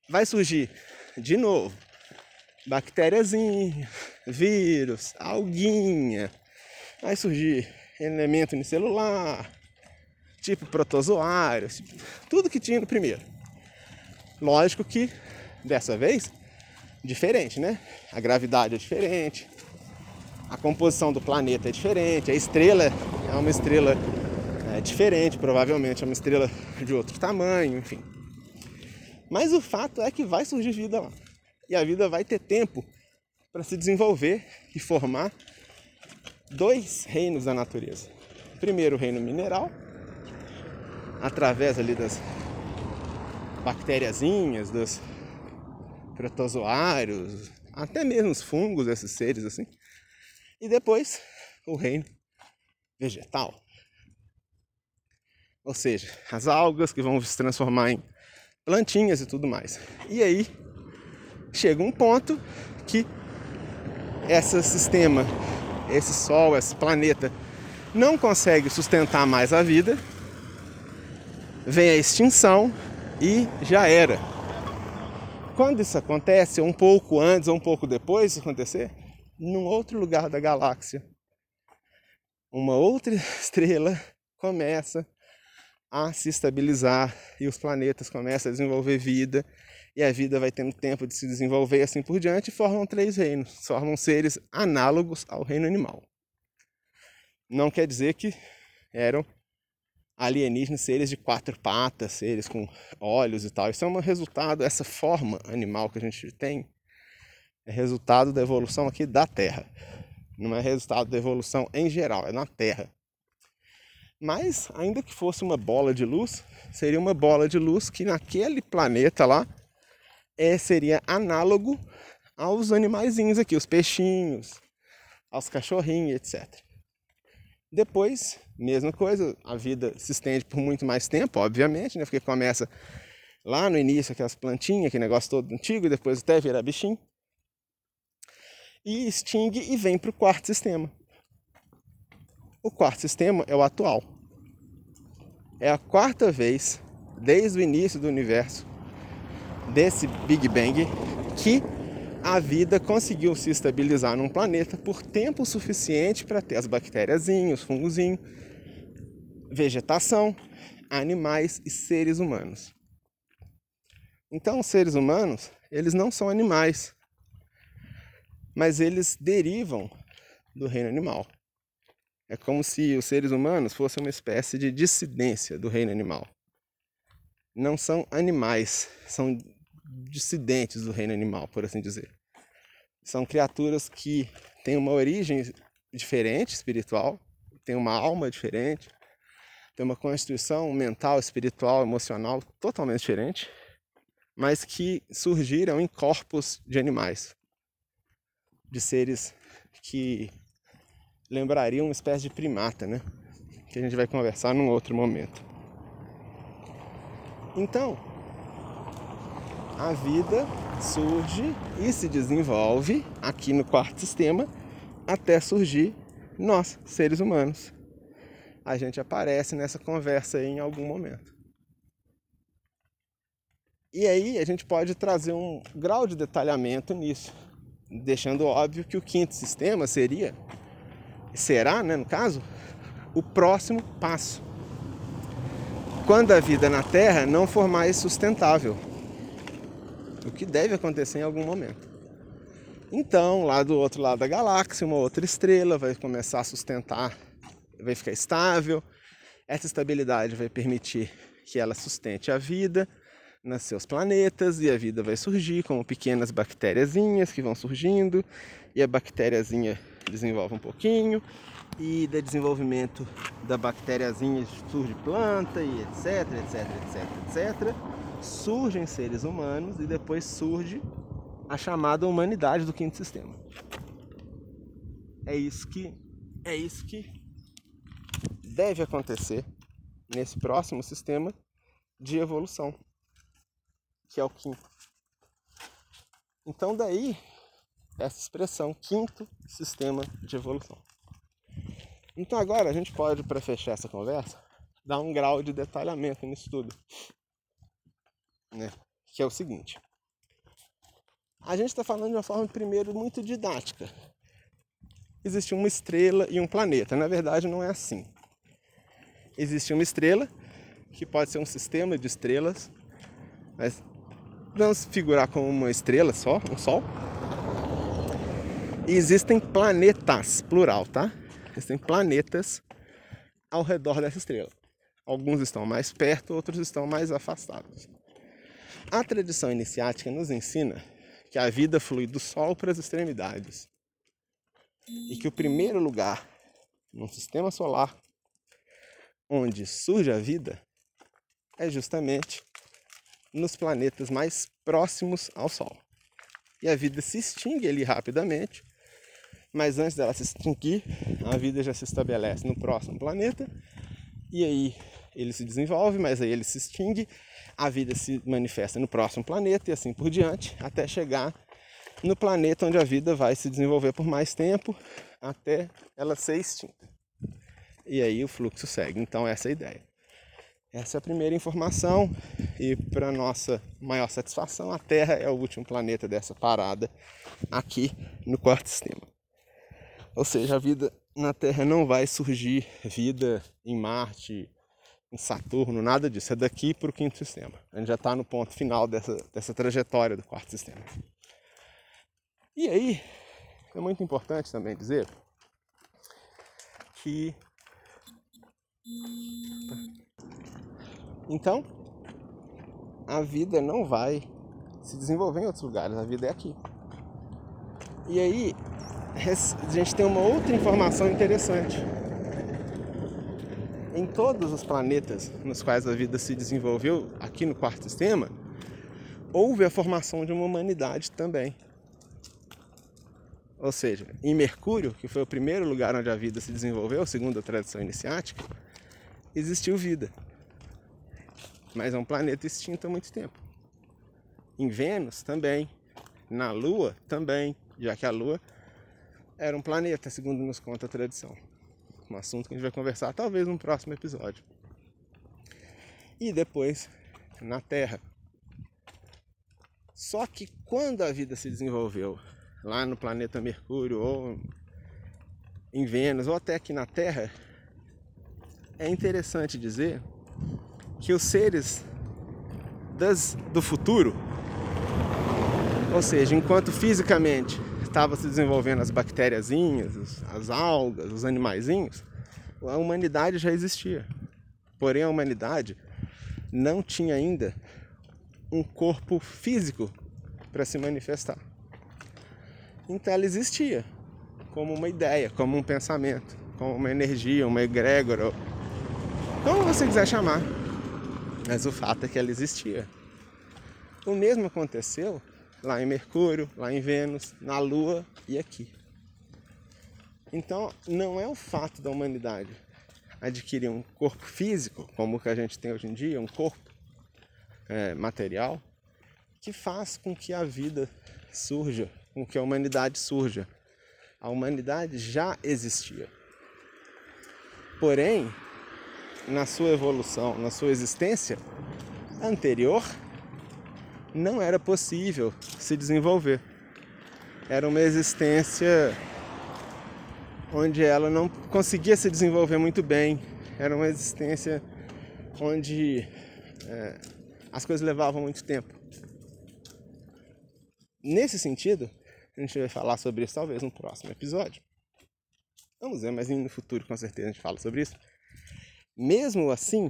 vai surgir de novo bactériazinha, vírus, alguinha, vai surgir elemento unicelular, tipo protozoários, tudo que tinha no primeiro. Lógico que dessa vez diferente, né? A gravidade é diferente, a composição do planeta é diferente, a estrela é uma estrela diferente, provavelmente é uma estrela de outro tamanho, enfim. Mas o fato é que vai surgir vida lá. E a vida vai ter tempo para se desenvolver e formar dois reinos da natureza. Primeiro o reino mineral, através ali das bactériazinhas, dos protozoários, até mesmo os fungos, esses seres assim. E depois o reino vegetal. Ou seja, as algas que vão se transformar em plantinhas e tudo mais. E aí chega um ponto que esse sistema, esse sol, esse planeta não consegue sustentar mais a vida, vem a extinção e já era. Quando isso acontece, um pouco antes ou um pouco depois de acontecer, num outro lugar da galáxia, uma outra estrela começa a se estabilizar e os planetas começam a desenvolver vida e a vida vai tendo tempo de se desenvolver e assim por diante, e formam três reinos, formam seres análogos ao reino animal. Não quer dizer que eram alienígenas, seres de quatro patas, seres com olhos e tal. Isso é um resultado, essa forma animal que a gente tem, é resultado da evolução aqui da Terra. Não é resultado da evolução em geral, é na Terra. Mas, ainda que fosse uma bola de luz, seria uma bola de luz que naquele planeta lá é, seria análogo aos animaizinhos aqui, os peixinhos, aos cachorrinhos, etc. Depois, mesma coisa, a vida se estende por muito mais tempo, obviamente, né? Porque começa lá no início aquelas plantinhas, aquele negócio todo antigo, e depois até virar bichinho. E extingue e vem para o quarto sistema. O quarto sistema é o atual. É a quarta vez desde o início do universo desse Big Bang que a vida conseguiu se estabilizar num planeta por tempo suficiente para ter as bactériazinhas, os vegetação, animais e seres humanos. Então, os seres humanos, eles não são animais, mas eles derivam do reino animal. É como se os seres humanos fossem uma espécie de dissidência do reino animal. Não são animais, são dissidentes do reino animal, por assim dizer. São criaturas que têm uma origem diferente, espiritual, têm uma alma diferente, têm uma constituição mental, espiritual, emocional totalmente diferente, mas que surgiram em corpos de animais, de seres que lembrariam uma espécie de primata, né? Que a gente vai conversar num outro momento. Então, a vida surge e se desenvolve aqui no quarto sistema até surgir nós, seres humanos. A gente aparece nessa conversa aí em algum momento. E aí a gente pode trazer um grau de detalhamento nisso, deixando óbvio que o quinto sistema seria, será, né, no caso, o próximo passo. Quando a vida na Terra não for mais sustentável, o que deve acontecer em algum momento. Então, lá do outro lado da galáxia, uma outra estrela vai começar a sustentar, vai ficar estável. Essa estabilidade vai permitir que ela sustente a vida nos seus planetas e a vida vai surgir como pequenas bactériazinhas que vão surgindo e a bactériazinha desenvolve um pouquinho e do desenvolvimento da bactériazinha surge planta e etc, etc, etc, etc surgem seres humanos e depois surge a chamada humanidade do quinto sistema. É isso que é isso que deve acontecer nesse próximo sistema de evolução, que é o quinto. Então daí essa expressão quinto sistema de evolução. Então agora a gente pode, para fechar essa conversa, dar um grau de detalhamento nisso tudo. Né? Que é o seguinte. A gente está falando de uma forma, primeiro, muito didática. Existe uma estrela e um planeta. Na verdade, não é assim. Existe uma estrela, que pode ser um sistema de estrelas, mas vamos figurar como uma estrela só, um sol. E existem planetas, plural, tá? Existem planetas ao redor dessa estrela. Alguns estão mais perto, outros estão mais afastados. A tradição iniciática nos ensina que a vida flui do Sol para as extremidades e que o primeiro lugar no sistema solar onde surge a vida é justamente nos planetas mais próximos ao Sol. E a vida se extingue ali rapidamente, mas antes dela se extinguir, a vida já se estabelece no próximo planeta, e aí ele se desenvolve, mas aí ele se extingue, a vida se manifesta no próximo planeta e assim por diante, até chegar no planeta onde a vida vai se desenvolver por mais tempo, até ela ser extinta. E aí o fluxo segue. Então essa é a ideia. Essa é a primeira informação e para nossa maior satisfação, a Terra é o último planeta dessa parada aqui no quarto sistema. Ou seja, a vida na Terra não vai surgir vida em Marte, em Saturno, nada disso. É daqui para o quinto sistema. A gente já está no ponto final dessa, dessa trajetória do quarto sistema. E aí, é muito importante também dizer que. Então, a vida não vai se desenvolver em outros lugares, a vida é aqui. E aí, a gente tem uma outra informação interessante em todos os planetas nos quais a vida se desenvolveu, aqui no quarto sistema, houve a formação de uma humanidade também. Ou seja, em Mercúrio, que foi o primeiro lugar onde a vida se desenvolveu, segundo a tradição iniciática, existiu vida. Mas é um planeta extinto há muito tempo. Em Vênus também. Na Lua também, já que a Lua era um planeta, segundo nos conta a tradição um assunto que a gente vai conversar talvez no próximo episódio. E depois na Terra. Só que quando a vida se desenvolveu lá no planeta Mercúrio ou em Vênus ou até aqui na Terra, é interessante dizer que os seres das, do futuro, ou seja, enquanto fisicamente estava se desenvolvendo as bactériazinhas, as algas, os animaizinhos, a humanidade já existia. Porém, a humanidade não tinha ainda um corpo físico para se manifestar. Então ela existia como uma ideia, como um pensamento, como uma energia, uma egrégora, como você quiser chamar. Mas o fato é que ela existia. O mesmo aconteceu lá em Mercúrio, lá em Vênus, na Lua e aqui. Então, não é o fato da humanidade adquirir um corpo físico, como o que a gente tem hoje em dia, um corpo é, material, que faz com que a vida surja, com que a humanidade surja. A humanidade já existia. Porém, na sua evolução, na sua existência anterior, não era possível se desenvolver. Era uma existência onde ela não conseguia se desenvolver muito bem. Era uma existência onde é, as coisas levavam muito tempo. Nesse sentido, a gente vai falar sobre isso talvez no próximo episódio. Vamos ver, mas no futuro com certeza a gente fala sobre isso. Mesmo assim,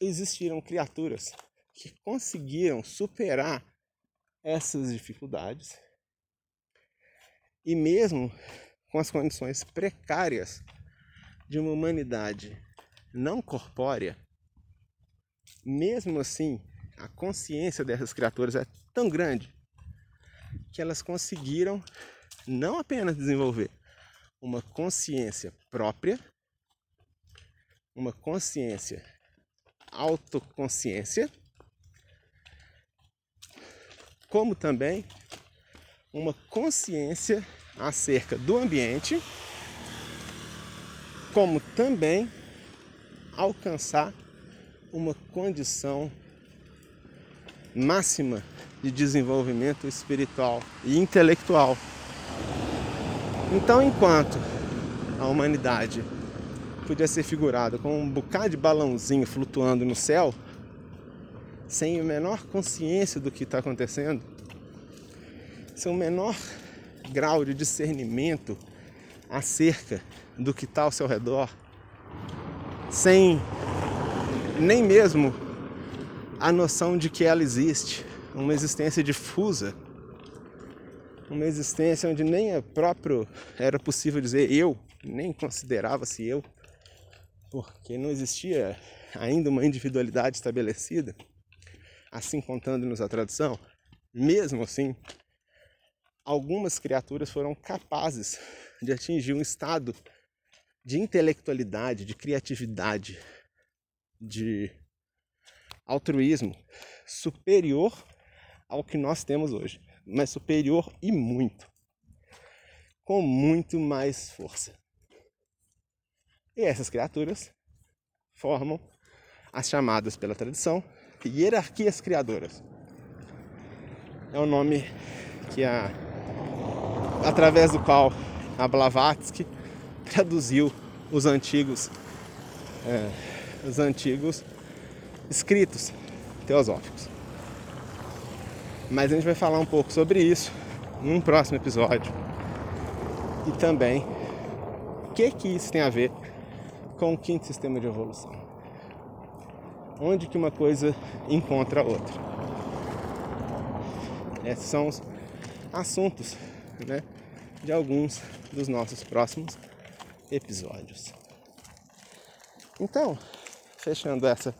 existiram criaturas que conseguiram superar essas dificuldades e mesmo com as condições precárias de uma humanidade não corpórea, mesmo assim, a consciência dessas criaturas é tão grande que elas conseguiram não apenas desenvolver uma consciência própria, uma consciência, autoconsciência, como também uma consciência acerca do ambiente, como também alcançar uma condição máxima de desenvolvimento espiritual e intelectual. Então, enquanto a humanidade podia ser figurada como um bocado de balãozinho flutuando no céu, sem a menor consciência do que está acontecendo, sem o menor grau de discernimento acerca do que está ao seu redor, sem nem mesmo a noção de que ela existe, uma existência difusa, uma existência onde nem a próprio era possível dizer eu, nem considerava-se eu, porque não existia ainda uma individualidade estabelecida, assim contando-nos a tradição. Mesmo assim, algumas criaturas foram capazes de atingir um estado de intelectualidade, de criatividade, de altruísmo superior ao que nós temos hoje, mas superior e muito, com muito mais força. E essas criaturas formam as chamadas pela tradição hierarquias criadoras. É o nome que a através do qual a Blavatsky traduziu os antigos é, os antigos escritos teosóficos. Mas a gente vai falar um pouco sobre isso num próximo episódio. E também o que que isso tem a ver com o quinto sistema de evolução. Onde que uma coisa encontra a outra. Esses são os assuntos né, de alguns dos nossos próximos episódios. Então, fechando essa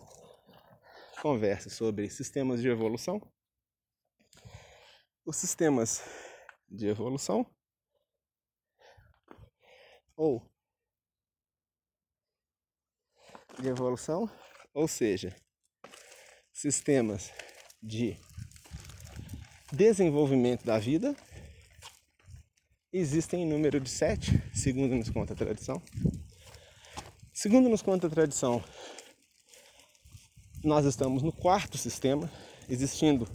conversa sobre sistemas de evolução, os sistemas de evolução ou de evolução, ou seja, sistemas de desenvolvimento da vida existem em número de sete, segundo nos conta a tradição. Segundo nos conta a tradição, nós estamos no quarto sistema, existindo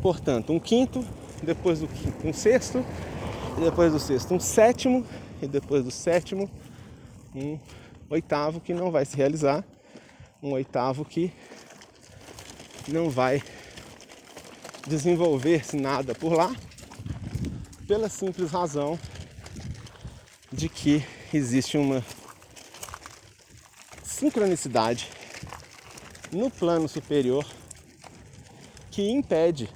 portanto, um quinto, depois do quinto, um sexto, e depois do sexto, um sétimo, e depois do sétimo, um oitavo que não vai se realizar, um oitavo que não vai desenvolver-se nada por lá, pela simples razão de que existe uma sincronicidade no plano superior que impede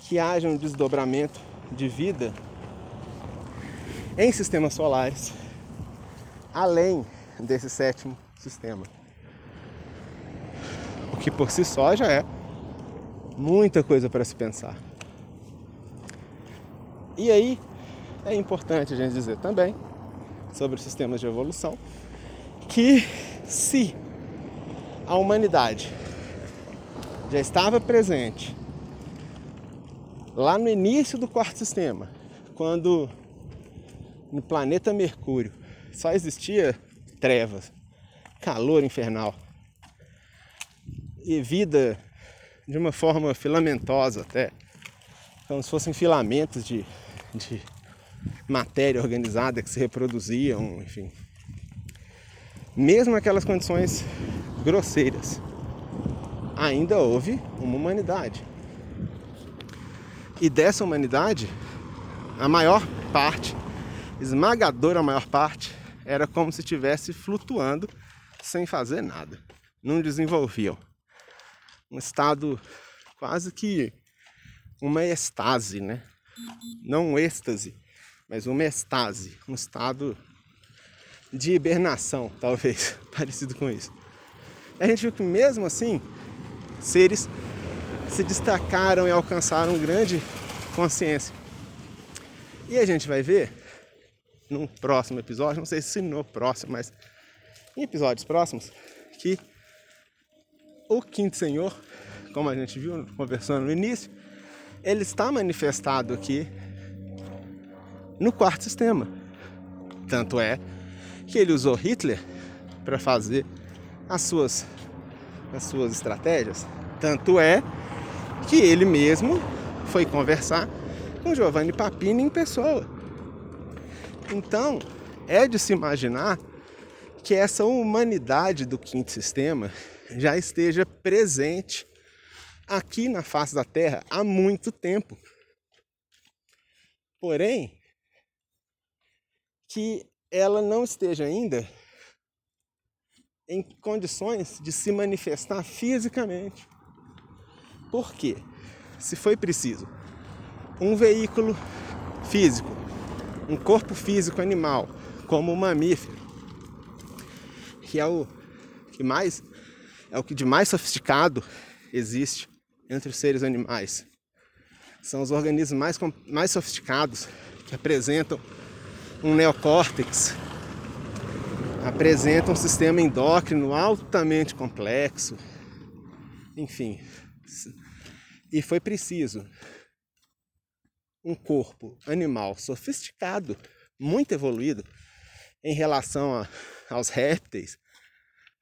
que haja um desdobramento de vida em sistemas solares além desse sétimo sistema. Que por si só já é muita coisa para se pensar. E aí é importante a gente dizer também sobre os sistemas de evolução que se a humanidade já estava presente lá no início do quarto sistema, quando no planeta Mercúrio só existia trevas, calor infernal e vida de uma forma filamentosa até, como se fossem filamentos de, de matéria organizada que se reproduziam, enfim. Mesmo aquelas condições grosseiras, ainda houve uma humanidade. E dessa humanidade, a maior parte, esmagadora maior parte, era como se estivesse flutuando sem fazer nada. Não desenvolviam. Um estado quase que uma estase, né? Não um êxtase, mas uma estase, um estado de hibernação, talvez, parecido com isso. A gente viu que mesmo assim, seres se destacaram e alcançaram grande consciência. E a gente vai ver num próximo episódio, não sei se no próximo, mas em episódios próximos que o quinto senhor, como a gente viu conversando no início, ele está manifestado aqui no quarto sistema. Tanto é que ele usou Hitler para fazer as suas, as suas estratégias. Tanto é que ele mesmo foi conversar com Giovanni Papini em pessoa. Então, é de se imaginar que essa humanidade do quinto sistema já esteja presente aqui na face da Terra há muito tempo. Porém, que ela não esteja ainda em condições de se manifestar fisicamente. Por quê? Se foi preciso um veículo físico, um corpo físico animal, como o mamífero, que é o que mais é o que de mais sofisticado existe entre os seres animais. São os organismos mais, mais sofisticados que apresentam um neocórtex, apresentam um sistema endócrino altamente complexo, enfim. E foi preciso um corpo animal sofisticado, muito evoluído em relação a, aos répteis,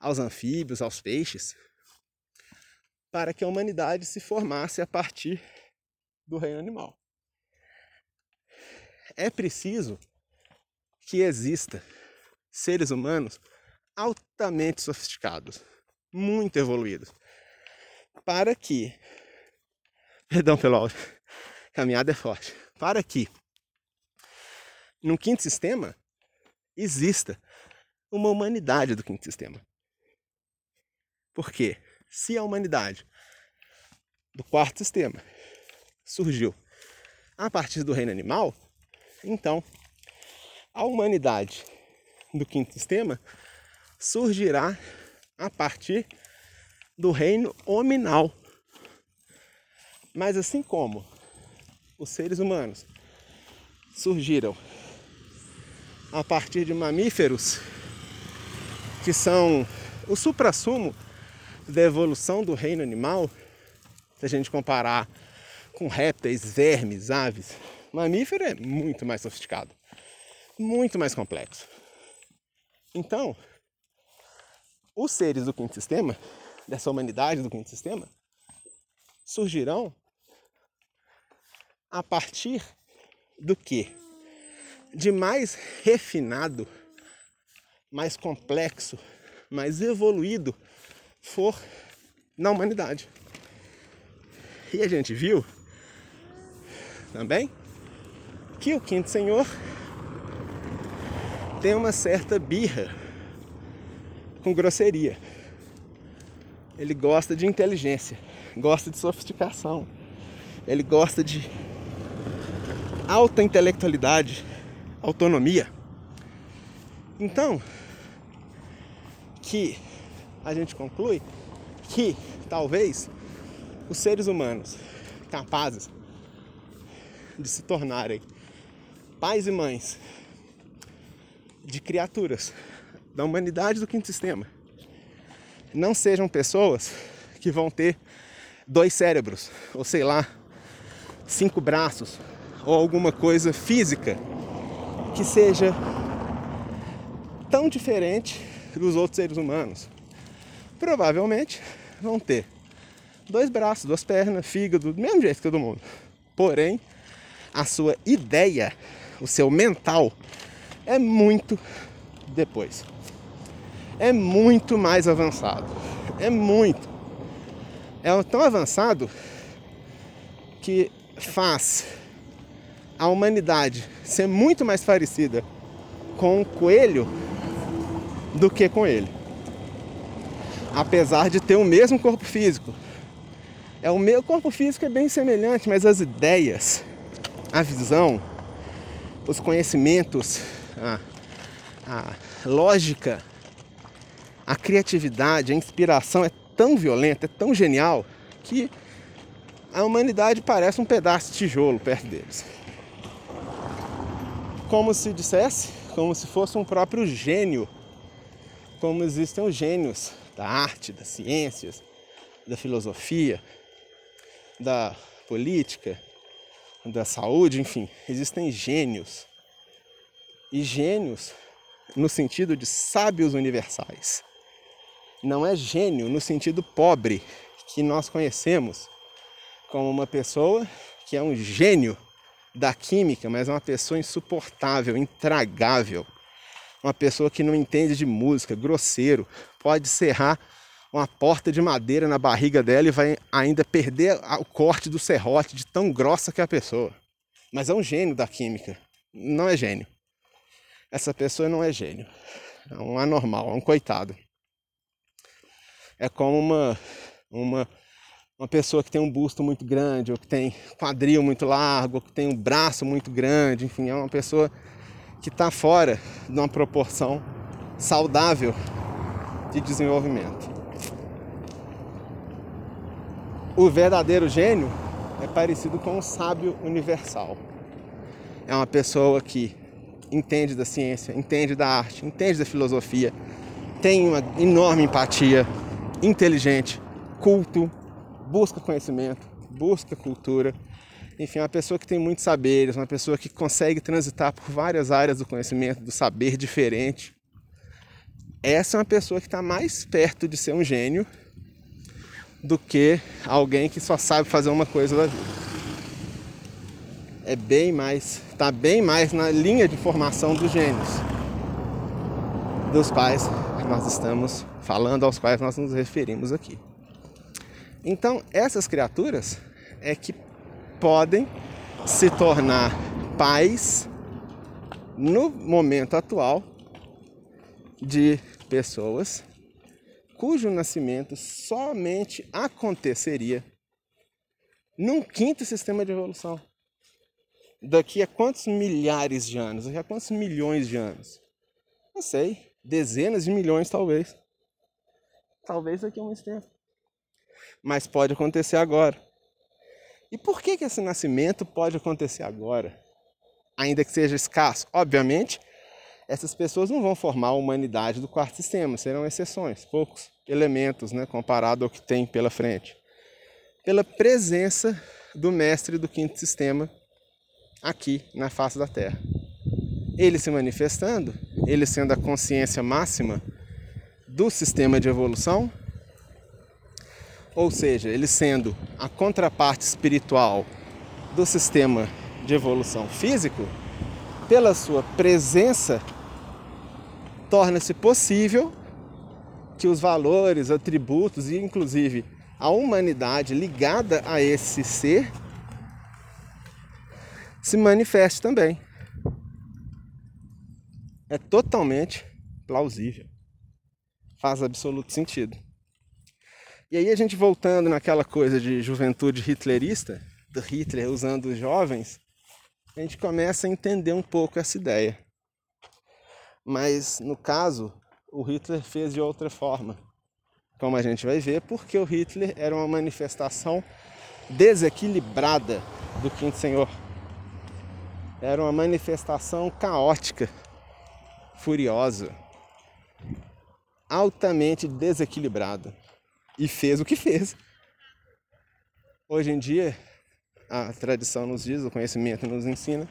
aos anfíbios, aos peixes, para que a humanidade se formasse a partir do reino animal. É preciso que exista seres humanos altamente sofisticados, muito evoluídos, para que, perdão pelo áudio, caminhada é forte, para que no quinto sistema exista uma humanidade do quinto sistema. Por quê? Se a humanidade do quarto sistema surgiu a partir do reino animal, então a humanidade do quinto sistema surgirá a partir do reino hominal. Mas assim como os seres humanos surgiram a partir de mamíferos que são o suprassumo da evolução do reino animal, se a gente comparar com répteis, vermes, aves, mamífero é muito mais sofisticado, muito mais complexo. Então, os seres do quinto sistema, dessa humanidade do quinto sistema, surgirão a partir do que? De mais refinado, mais complexo, mais evoluído for na humanidade. E a gente viu também que o quinto senhor tem uma certa birra com grosseria. Ele gosta de inteligência, gosta de sofisticação, ele gosta de alta intelectualidade, autonomia. Então, que a gente conclui que talvez os seres humanos capazes de se tornarem pais e mães de criaturas da humanidade do quinto sistema não sejam pessoas que vão ter dois cérebros, ou sei lá, cinco braços, ou alguma coisa física que seja tão diferente dos outros seres humanos. Provavelmente vão ter dois braços, duas pernas, fígado, do mesmo jeito que todo mundo. Porém, a sua ideia, o seu mental é muito depois. É muito mais avançado. É muito. É tão avançado que faz a humanidade ser muito mais parecida com o coelho do que com ele. Apesar de ter o mesmo corpo físico. É o meu corpo físico é bem semelhante, mas as ideias, a visão, os conhecimentos, a, a lógica, a criatividade, a inspiração é tão violenta, é tão genial que a humanidade parece um pedaço de tijolo perto deles. Como se dissesse, como se fosse um próprio gênio como existem os gênios da arte, das ciências, da filosofia, da política, da saúde, enfim, existem gênios. E gênios no sentido de sábios universais. Não é gênio no sentido pobre que nós conhecemos como uma pessoa que é um gênio da química, mas é uma pessoa insuportável, intragável. Uma pessoa que não entende de música, grosseiro, pode serrar uma porta de madeira na barriga dela e vai ainda perder o corte do serrote de tão grossa que é a pessoa. Mas é um gênio da química, não é gênio. Essa pessoa não é gênio, é um anormal, é um coitado. É como uma, uma, uma pessoa que tem um busto muito grande, ou que tem quadril muito largo, ou que tem um braço muito grande, enfim, é uma pessoa que está fora de uma proporção saudável de desenvolvimento. O verdadeiro gênio é parecido com um sábio universal. É uma pessoa que entende da ciência, entende da arte, entende da filosofia, tem uma enorme empatia, inteligente, culto, busca conhecimento, busca cultura. Enfim, é uma pessoa que tem muitos saberes, uma pessoa que consegue transitar por várias áreas do conhecimento, do saber diferente. Essa é uma pessoa que está mais perto de ser um gênio do que alguém que só sabe fazer uma coisa da vida. É bem mais, está bem mais na linha de formação dos gênios, dos quais nós estamos falando, aos quais nós nos referimos aqui. Então, essas criaturas é que podem se tornar pais no momento atual de pessoas cujo nascimento somente aconteceria num quinto sistema de evolução. Daqui a quantos milhares de anos? Daqui a quantos milhões de anos? Não sei, dezenas de milhões talvez. Talvez daqui a muito tempo. Mas pode acontecer agora. E por que, que esse nascimento pode acontecer agora? Ainda que seja escasso? Obviamente, essas pessoas não vão formar a humanidade do quarto sistema, serão exceções, poucos elementos, né, comparado ao que tem pela frente. Pela presença do mestre do quinto sistema aqui na face da Terra. Ele se manifestando, ele sendo a consciência máxima do sistema de evolução, ou seja, ele sendo a contraparte espiritual do sistema de evolução físico, pela sua presença torna-se possível que os valores, atributos e inclusive a humanidade ligada a esse ser se manifeste também. É totalmente plausível. Faz absoluto sentido. E aí a gente voltando naquela coisa de juventude hitlerista, do Hitler usando os jovens, a gente começa a entender um pouco essa ideia. Mas no caso, o Hitler fez de outra forma. Como a gente vai ver, porque o Hitler era uma manifestação desequilibrada do Quinto Senhor. Era uma manifestação caótica, furiosa, altamente desequilibrada. E fez o que fez. Hoje em dia, a tradição nos diz, o conhecimento nos ensina,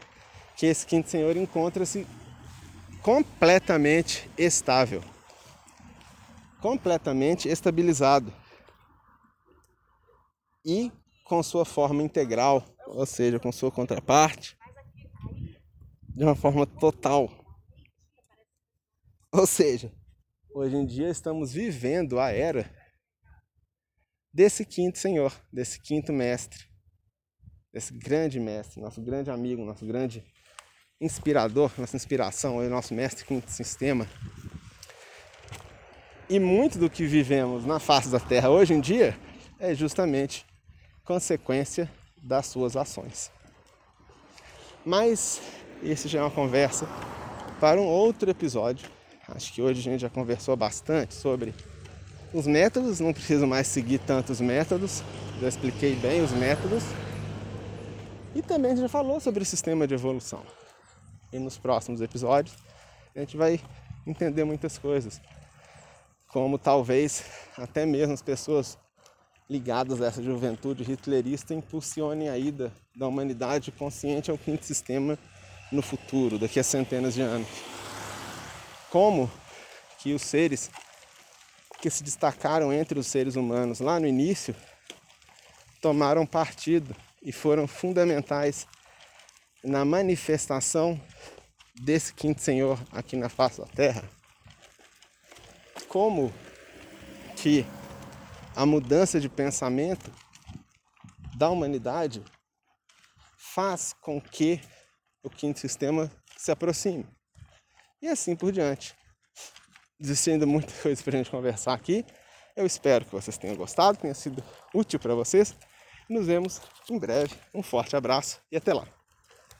que esse Quinto Senhor encontra-se completamente estável, completamente estabilizado e com sua forma integral, ou seja, com sua contraparte, de uma forma total. Ou seja, hoje em dia estamos vivendo a era desse quinto Senhor, desse quinto mestre, desse grande mestre, nosso grande amigo, nosso grande inspirador, nossa inspiração, o nosso mestre quinto sistema. E muito do que vivemos na face da Terra hoje em dia é justamente consequência das suas ações. Mas esse já é uma conversa para um outro episódio. Acho que hoje a gente já conversou bastante sobre os métodos, não preciso mais seguir tantos métodos, já expliquei bem os métodos. E também já falou sobre o sistema de evolução e nos próximos episódios a gente vai entender muitas coisas. como talvez até mesmo as pessoas ligadas a essa juventude hitlerista impulsionem a ida da humanidade consciente ao quinto sistema no futuro, daqui a centenas de anos. Como que os seres que se destacaram entre os seres humanos lá no início tomaram partido e foram fundamentais na manifestação desse quinto Senhor aqui na face da Terra. Como que a mudança de pensamento da humanidade faz com que o quinto sistema se aproxime. E assim por diante. Existindo muita coisa para a gente conversar aqui. Eu espero que vocês tenham gostado, tenha sido útil para vocês. Nos vemos em breve. Um forte abraço e até lá.